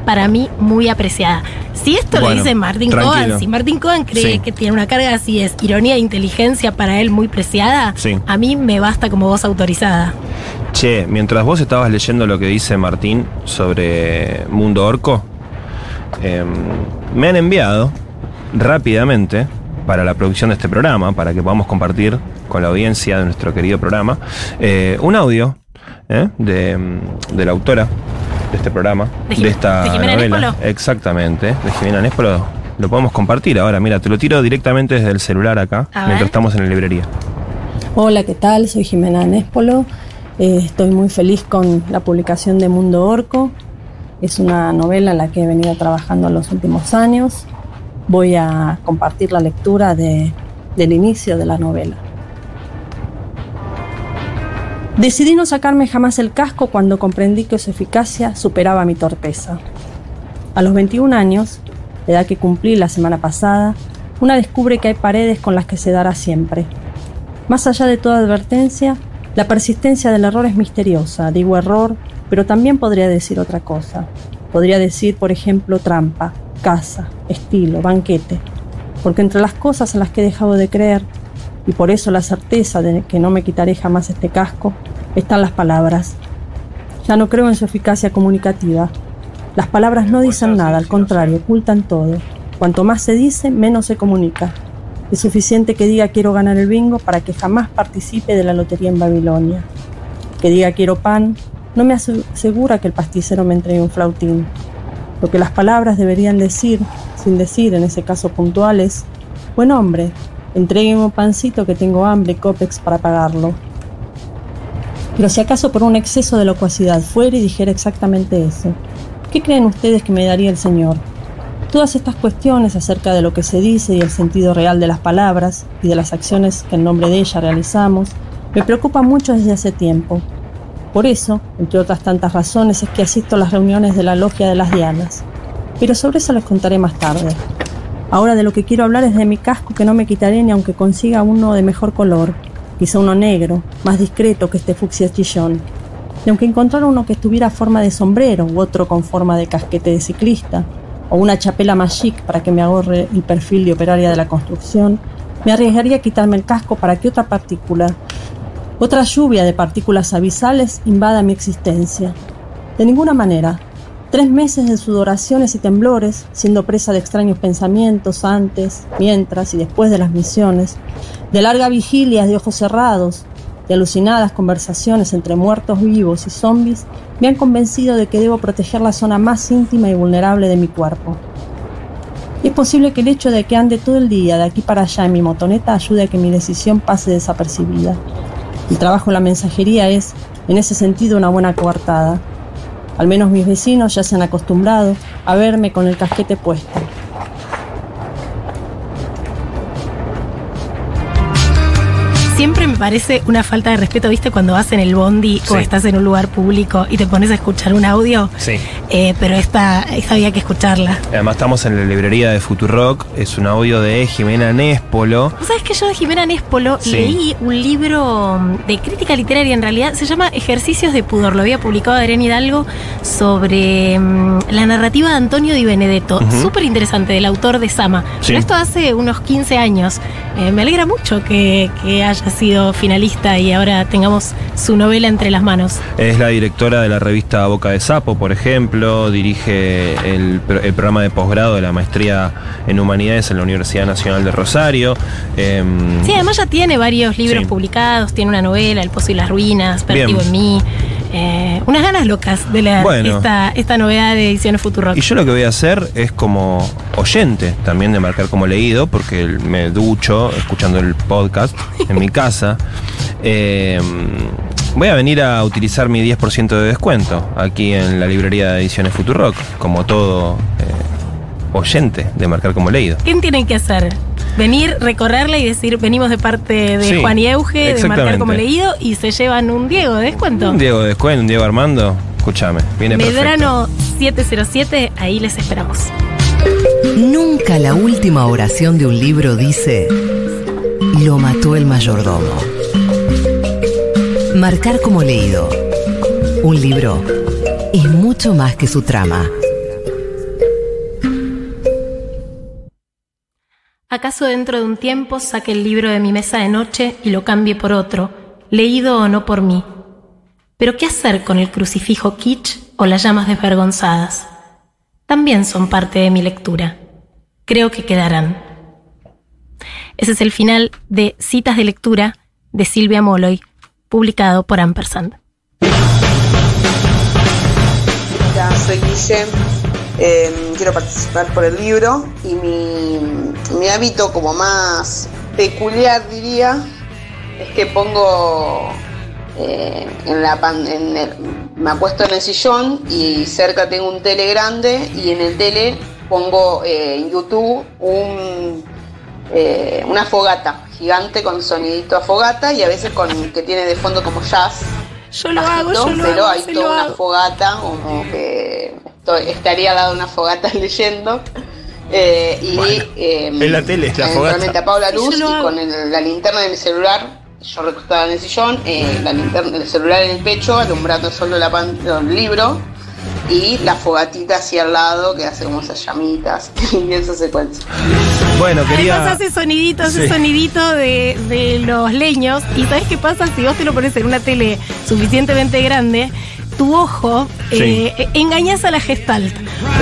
para mí muy apreciada. Si esto Bueno, lo dice tranquilo. Coban, si Martín Coban cree Sí. que tiene una carga de acidez, ironía e inteligencia para él muy preciada, Sí. a mí me basta como voz autorizada. Che, mientras vos estabas leyendo lo que dice Martín sobre Mundo Orco, em, me han enviado rápidamente para la producción de este programa, para que podamos compartir con la audiencia de nuestro querido programa, eh, un audio eh, de, de la autora de este programa, ¿De esta de Jimena novela. Nespolo? Exactamente, de Jimena Nespolo. Lo podemos compartir ahora, mira, te lo tiro directamente desde el celular acá, A mientras ver. estamos en la librería. Hola, ¿qué tal? Soy Jimena Néspolo. Eh, estoy muy feliz con la publicación de Mundo Orco. Es una novela en la que he venido trabajando en los últimos años. Voy a compartir la lectura de- del inicio de la novela. Decidí no sacarme jamás el casco cuando comprendí que su eficacia superaba mi torpeza. A los 21 años, edad que cumplí la semana pasada, una descubre que hay paredes con las que se dará siempre. Más allá de toda advertencia, la persistencia del error es misteriosa. Digo error, pero también podría decir otra cosa. Podría decir, por ejemplo, trampa, casa, estilo, banquete. Porque entre las cosas en las que he dejado de creer, y por eso la certeza de que no me quitaré jamás este casco, están las palabras. Ya no creo en su eficacia comunicativa. Las palabras no dicen nada, al contrario, ocultan todo. Cuanto más se dice, menos se comunica. Es suficiente que diga quiero ganar el bingo para que jamás participe de la lotería en Babilonia. Que diga quiero pan no me ase- asegura que el pasticero me entregue un flautín. Lo que las palabras deberían decir, sin decir en ese caso puntual, es, buen hombre, entrégueme un pancito que tengo hambre y copex para pagarlo. Pero si acaso por un exceso de locuacidad fuera y dijera exactamente eso, ¿qué creen ustedes que me daría el Señor? Todas estas cuestiones acerca de lo que se dice y el sentido real de las palabras y de las acciones que en nombre de ella realizamos me preocupan mucho desde hace tiempo. Por eso, entre otras tantas razones, es que asisto a las reuniones de la Logia de las Dianas. Pero sobre eso les contaré más tarde. Ahora de lo que quiero hablar es de mi casco que no me quitaré ni aunque consiga uno de mejor color, quizá uno negro, más discreto que este fucsia chillón. Y aunque encontrara uno que tuviera forma de sombrero u otro con forma de casquete de ciclista, o una chapela más chic para que me ahorre el perfil de operaria de la construcción, me arriesgaría a quitarme el casco para que otra partícula, otra lluvia de partículas abisales invada mi existencia. De ninguna manera. Tres meses de sudoraciones y temblores, siendo presa de extraños pensamientos antes, mientras y después de las misiones, de larga vigilia de ojos cerrados, de alucinadas conversaciones entre muertos vivos y zombies, me han convencido de que debo proteger la zona más íntima y vulnerable de mi cuerpo. Y es posible que el hecho de que ande todo el día de aquí para allá en mi motoneta ayude a que mi decisión pase desapercibida. El trabajo en la mensajería es, en ese sentido, una buena coartada. Al menos mis vecinos ya se han acostumbrado a verme con el casquete puesto. Parece una falta de respeto, ¿viste? Cuando vas en el bondi o estás en un lugar público y te pones a escuchar un audio. Sí. Eh, pero esta, esta había que escucharla. Además estamos en la librería de Futurock, es un audio de Jimena Néspolo. ¿Vos sabés que yo de Jimena Néspolo Sí. leí un libro mm, de crítica literaria, en realidad se llama Ejercicios de Pudor, lo había publicado Adrián Hidalgo sobre mm, la narrativa de Antonio Di Benedetto, Ujú. súper interesante, del autor de Sama. Pero esto hace unos 15 años. Eh, me alegra mucho que, que haya sido finalista y ahora tengamos su novela entre las manos. Es la directora de la revista Boca de Sapo, por ejemplo, dirige el, pro- el programa de posgrado de la maestría en humanidades en la Universidad Nacional de Rosario. Em, Sí, además ya tiene varios libros Sí. publicados, tiene una novela, El Pozo y las Ruinas, Bien. en mí. Eh, unas ganas locas de leer Bueno. esta, esta novedad de Ediciones Futuro. Y yo lo que voy a hacer es como oyente también de marcar como leído, porque me ducho escuchando el podcast en mi casa. Eh, voy a venir a utilizar mi 10% de descuento aquí en la librería de ediciones Futurock, como todo eh, oyente de marcar como leído. ¿Qué tienen que hacer? Venir, recorrerla y decir, venimos de parte de Sí, Juan y Euge, de marcar como leído, y se llevan un Diego de descuento. Un Diego de descuento, un Diego Armando, escúchame, viene perfecto. Medrano 707, ahí les esperamos. Nunca la última oración de un libro dice, lo mató el mayordomo. Marcar como leído. Un libro es mucho más que su trama. ¿Acaso dentro de un tiempo saque el libro de mi mesa de noche y lo cambie por otro, leído o no por mí? Pero ¿qué hacer con el crucifijo kitsch o las llamas desvergonzadas? También son parte de mi lectura. Creo que quedarán. Ese es el final de Citas de Lectura de Silvia Molloy, publicado por Ampersand. Hola, soy Guille. Eh, quiero participar por el libro y mi, mi hábito como más peculiar diría es que pongo eh, en la pan- en el- me acuesto en el sillón y cerca tengo un tele grande y en el tele pongo eh, en YouTube un, eh, una fogata gigante con sonidito a fogata y a veces con que tiene de fondo como jazz Yo lo hago, yo lo pero hago, hay toda una hago. fogata, como que estoy- estaría de una fogata leyendo. Eh, y eh, en la tele, la fogata. Realmente apago la luz lo y con el- la linterna de mi celular, yo recostada en el sillón, eh, la linterna, el celular en el pecho, alumbrando solo la pan- el libro y la fogatita así al lado que hace como esas llamitas y esa secuencia. Bueno, quería... Además hace sonidito, hace Sí. sonidito de, de los leños. ¿Y sabes qué pasa? Si vos te lo pones en una tele suficientemente grande, tu ojo Sí. eh, engañas a la gestalt.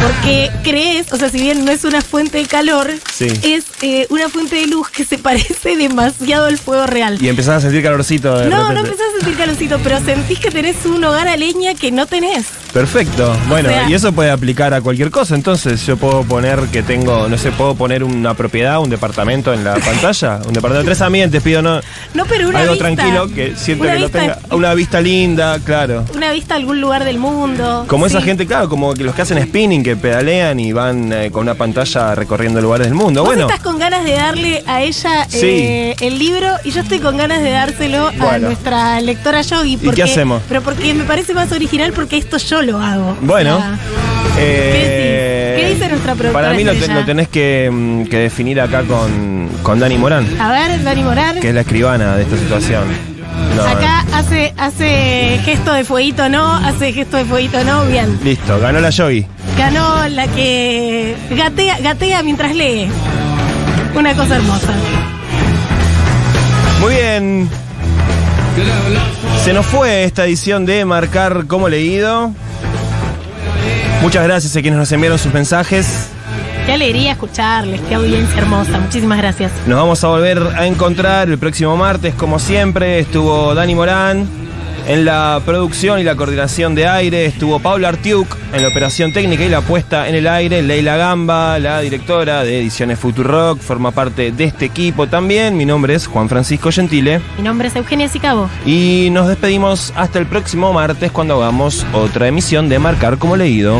Porque crees, o sea, si bien no es una fuente de calor, Sí. es eh, una fuente de luz que se parece demasiado al fuego real. Y empezás a sentir calorcito de No, repente. no empezás a sentir calorcito, pero sentís que tenés un hogar a leña que no tenés. Perfecto. Bueno, sea- y eso puede aplicar a cualquier cosa. Entonces, yo puedo poner que tengo, no sé, puedo poner una propiedad, un departamento en la pantalla. Un departamento de tres ambientes, pido no, No, pero una algo vista. tranquilo que siento que lo tenga. Una vista linda, claro. Una vista algún lugar del mundo. Como esa gente, claro, como que los que hacen spinning, que pedalean y van eh, con una pantalla recorriendo lugares del mundo. Vos Bueno, estás con ganas de darle a ella Sí. eh, el libro y yo estoy con ganas de dárselo a nuestra lectora Yogi. qué Porque, hacemos? Pero porque me parece más original porque esto yo lo hago. bueno. O sea, eh, ¿Qué dice nuestra productora Para mí lo, te- estrella? lo tenés que, mm, que definir acá con, con Dani Morán, A ver, Dani Morar. que es la escribana de esta situación. No, Acá hace, hace gesto de fueguito no, hace gesto de fueguito no, bien. Listo, ganó la Yogi. Ganó la que gatea, gatea mientras lee. Una cosa hermosa. Muy bien. Se nos fue esta edición de Marcar como leído. Muchas gracias a quienes nos enviaron sus mensajes. Qué alegría escucharles, qué audiencia hermosa. Muchísimas gracias. Nos vamos a volver a encontrar el próximo martes, como siempre. Estuvo Dani Morán en la producción y la coordinación de aire. Estuvo Paula Artiuk en la operación técnica y la puesta en el aire. Leila Gamba, la directora de Ediciones Futurock, forma parte de este equipo también. Mi nombre es Juan Francisco Gentile. Mi nombre es Eugenia Sicabo. Y nos despedimos hasta el próximo martes cuando hagamos otra emisión de Marcar como leído.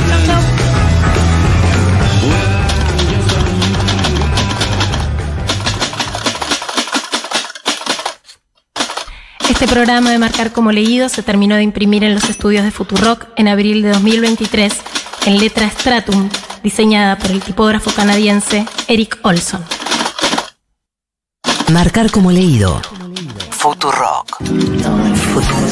Este programa de Marcar como leído se terminó de imprimir en los estudios de Futurock en abril de 2023 en letra Stratum, diseñada por el tipógrafo canadiense Eric Olson. Marcar como leído. Futurock. Futurock.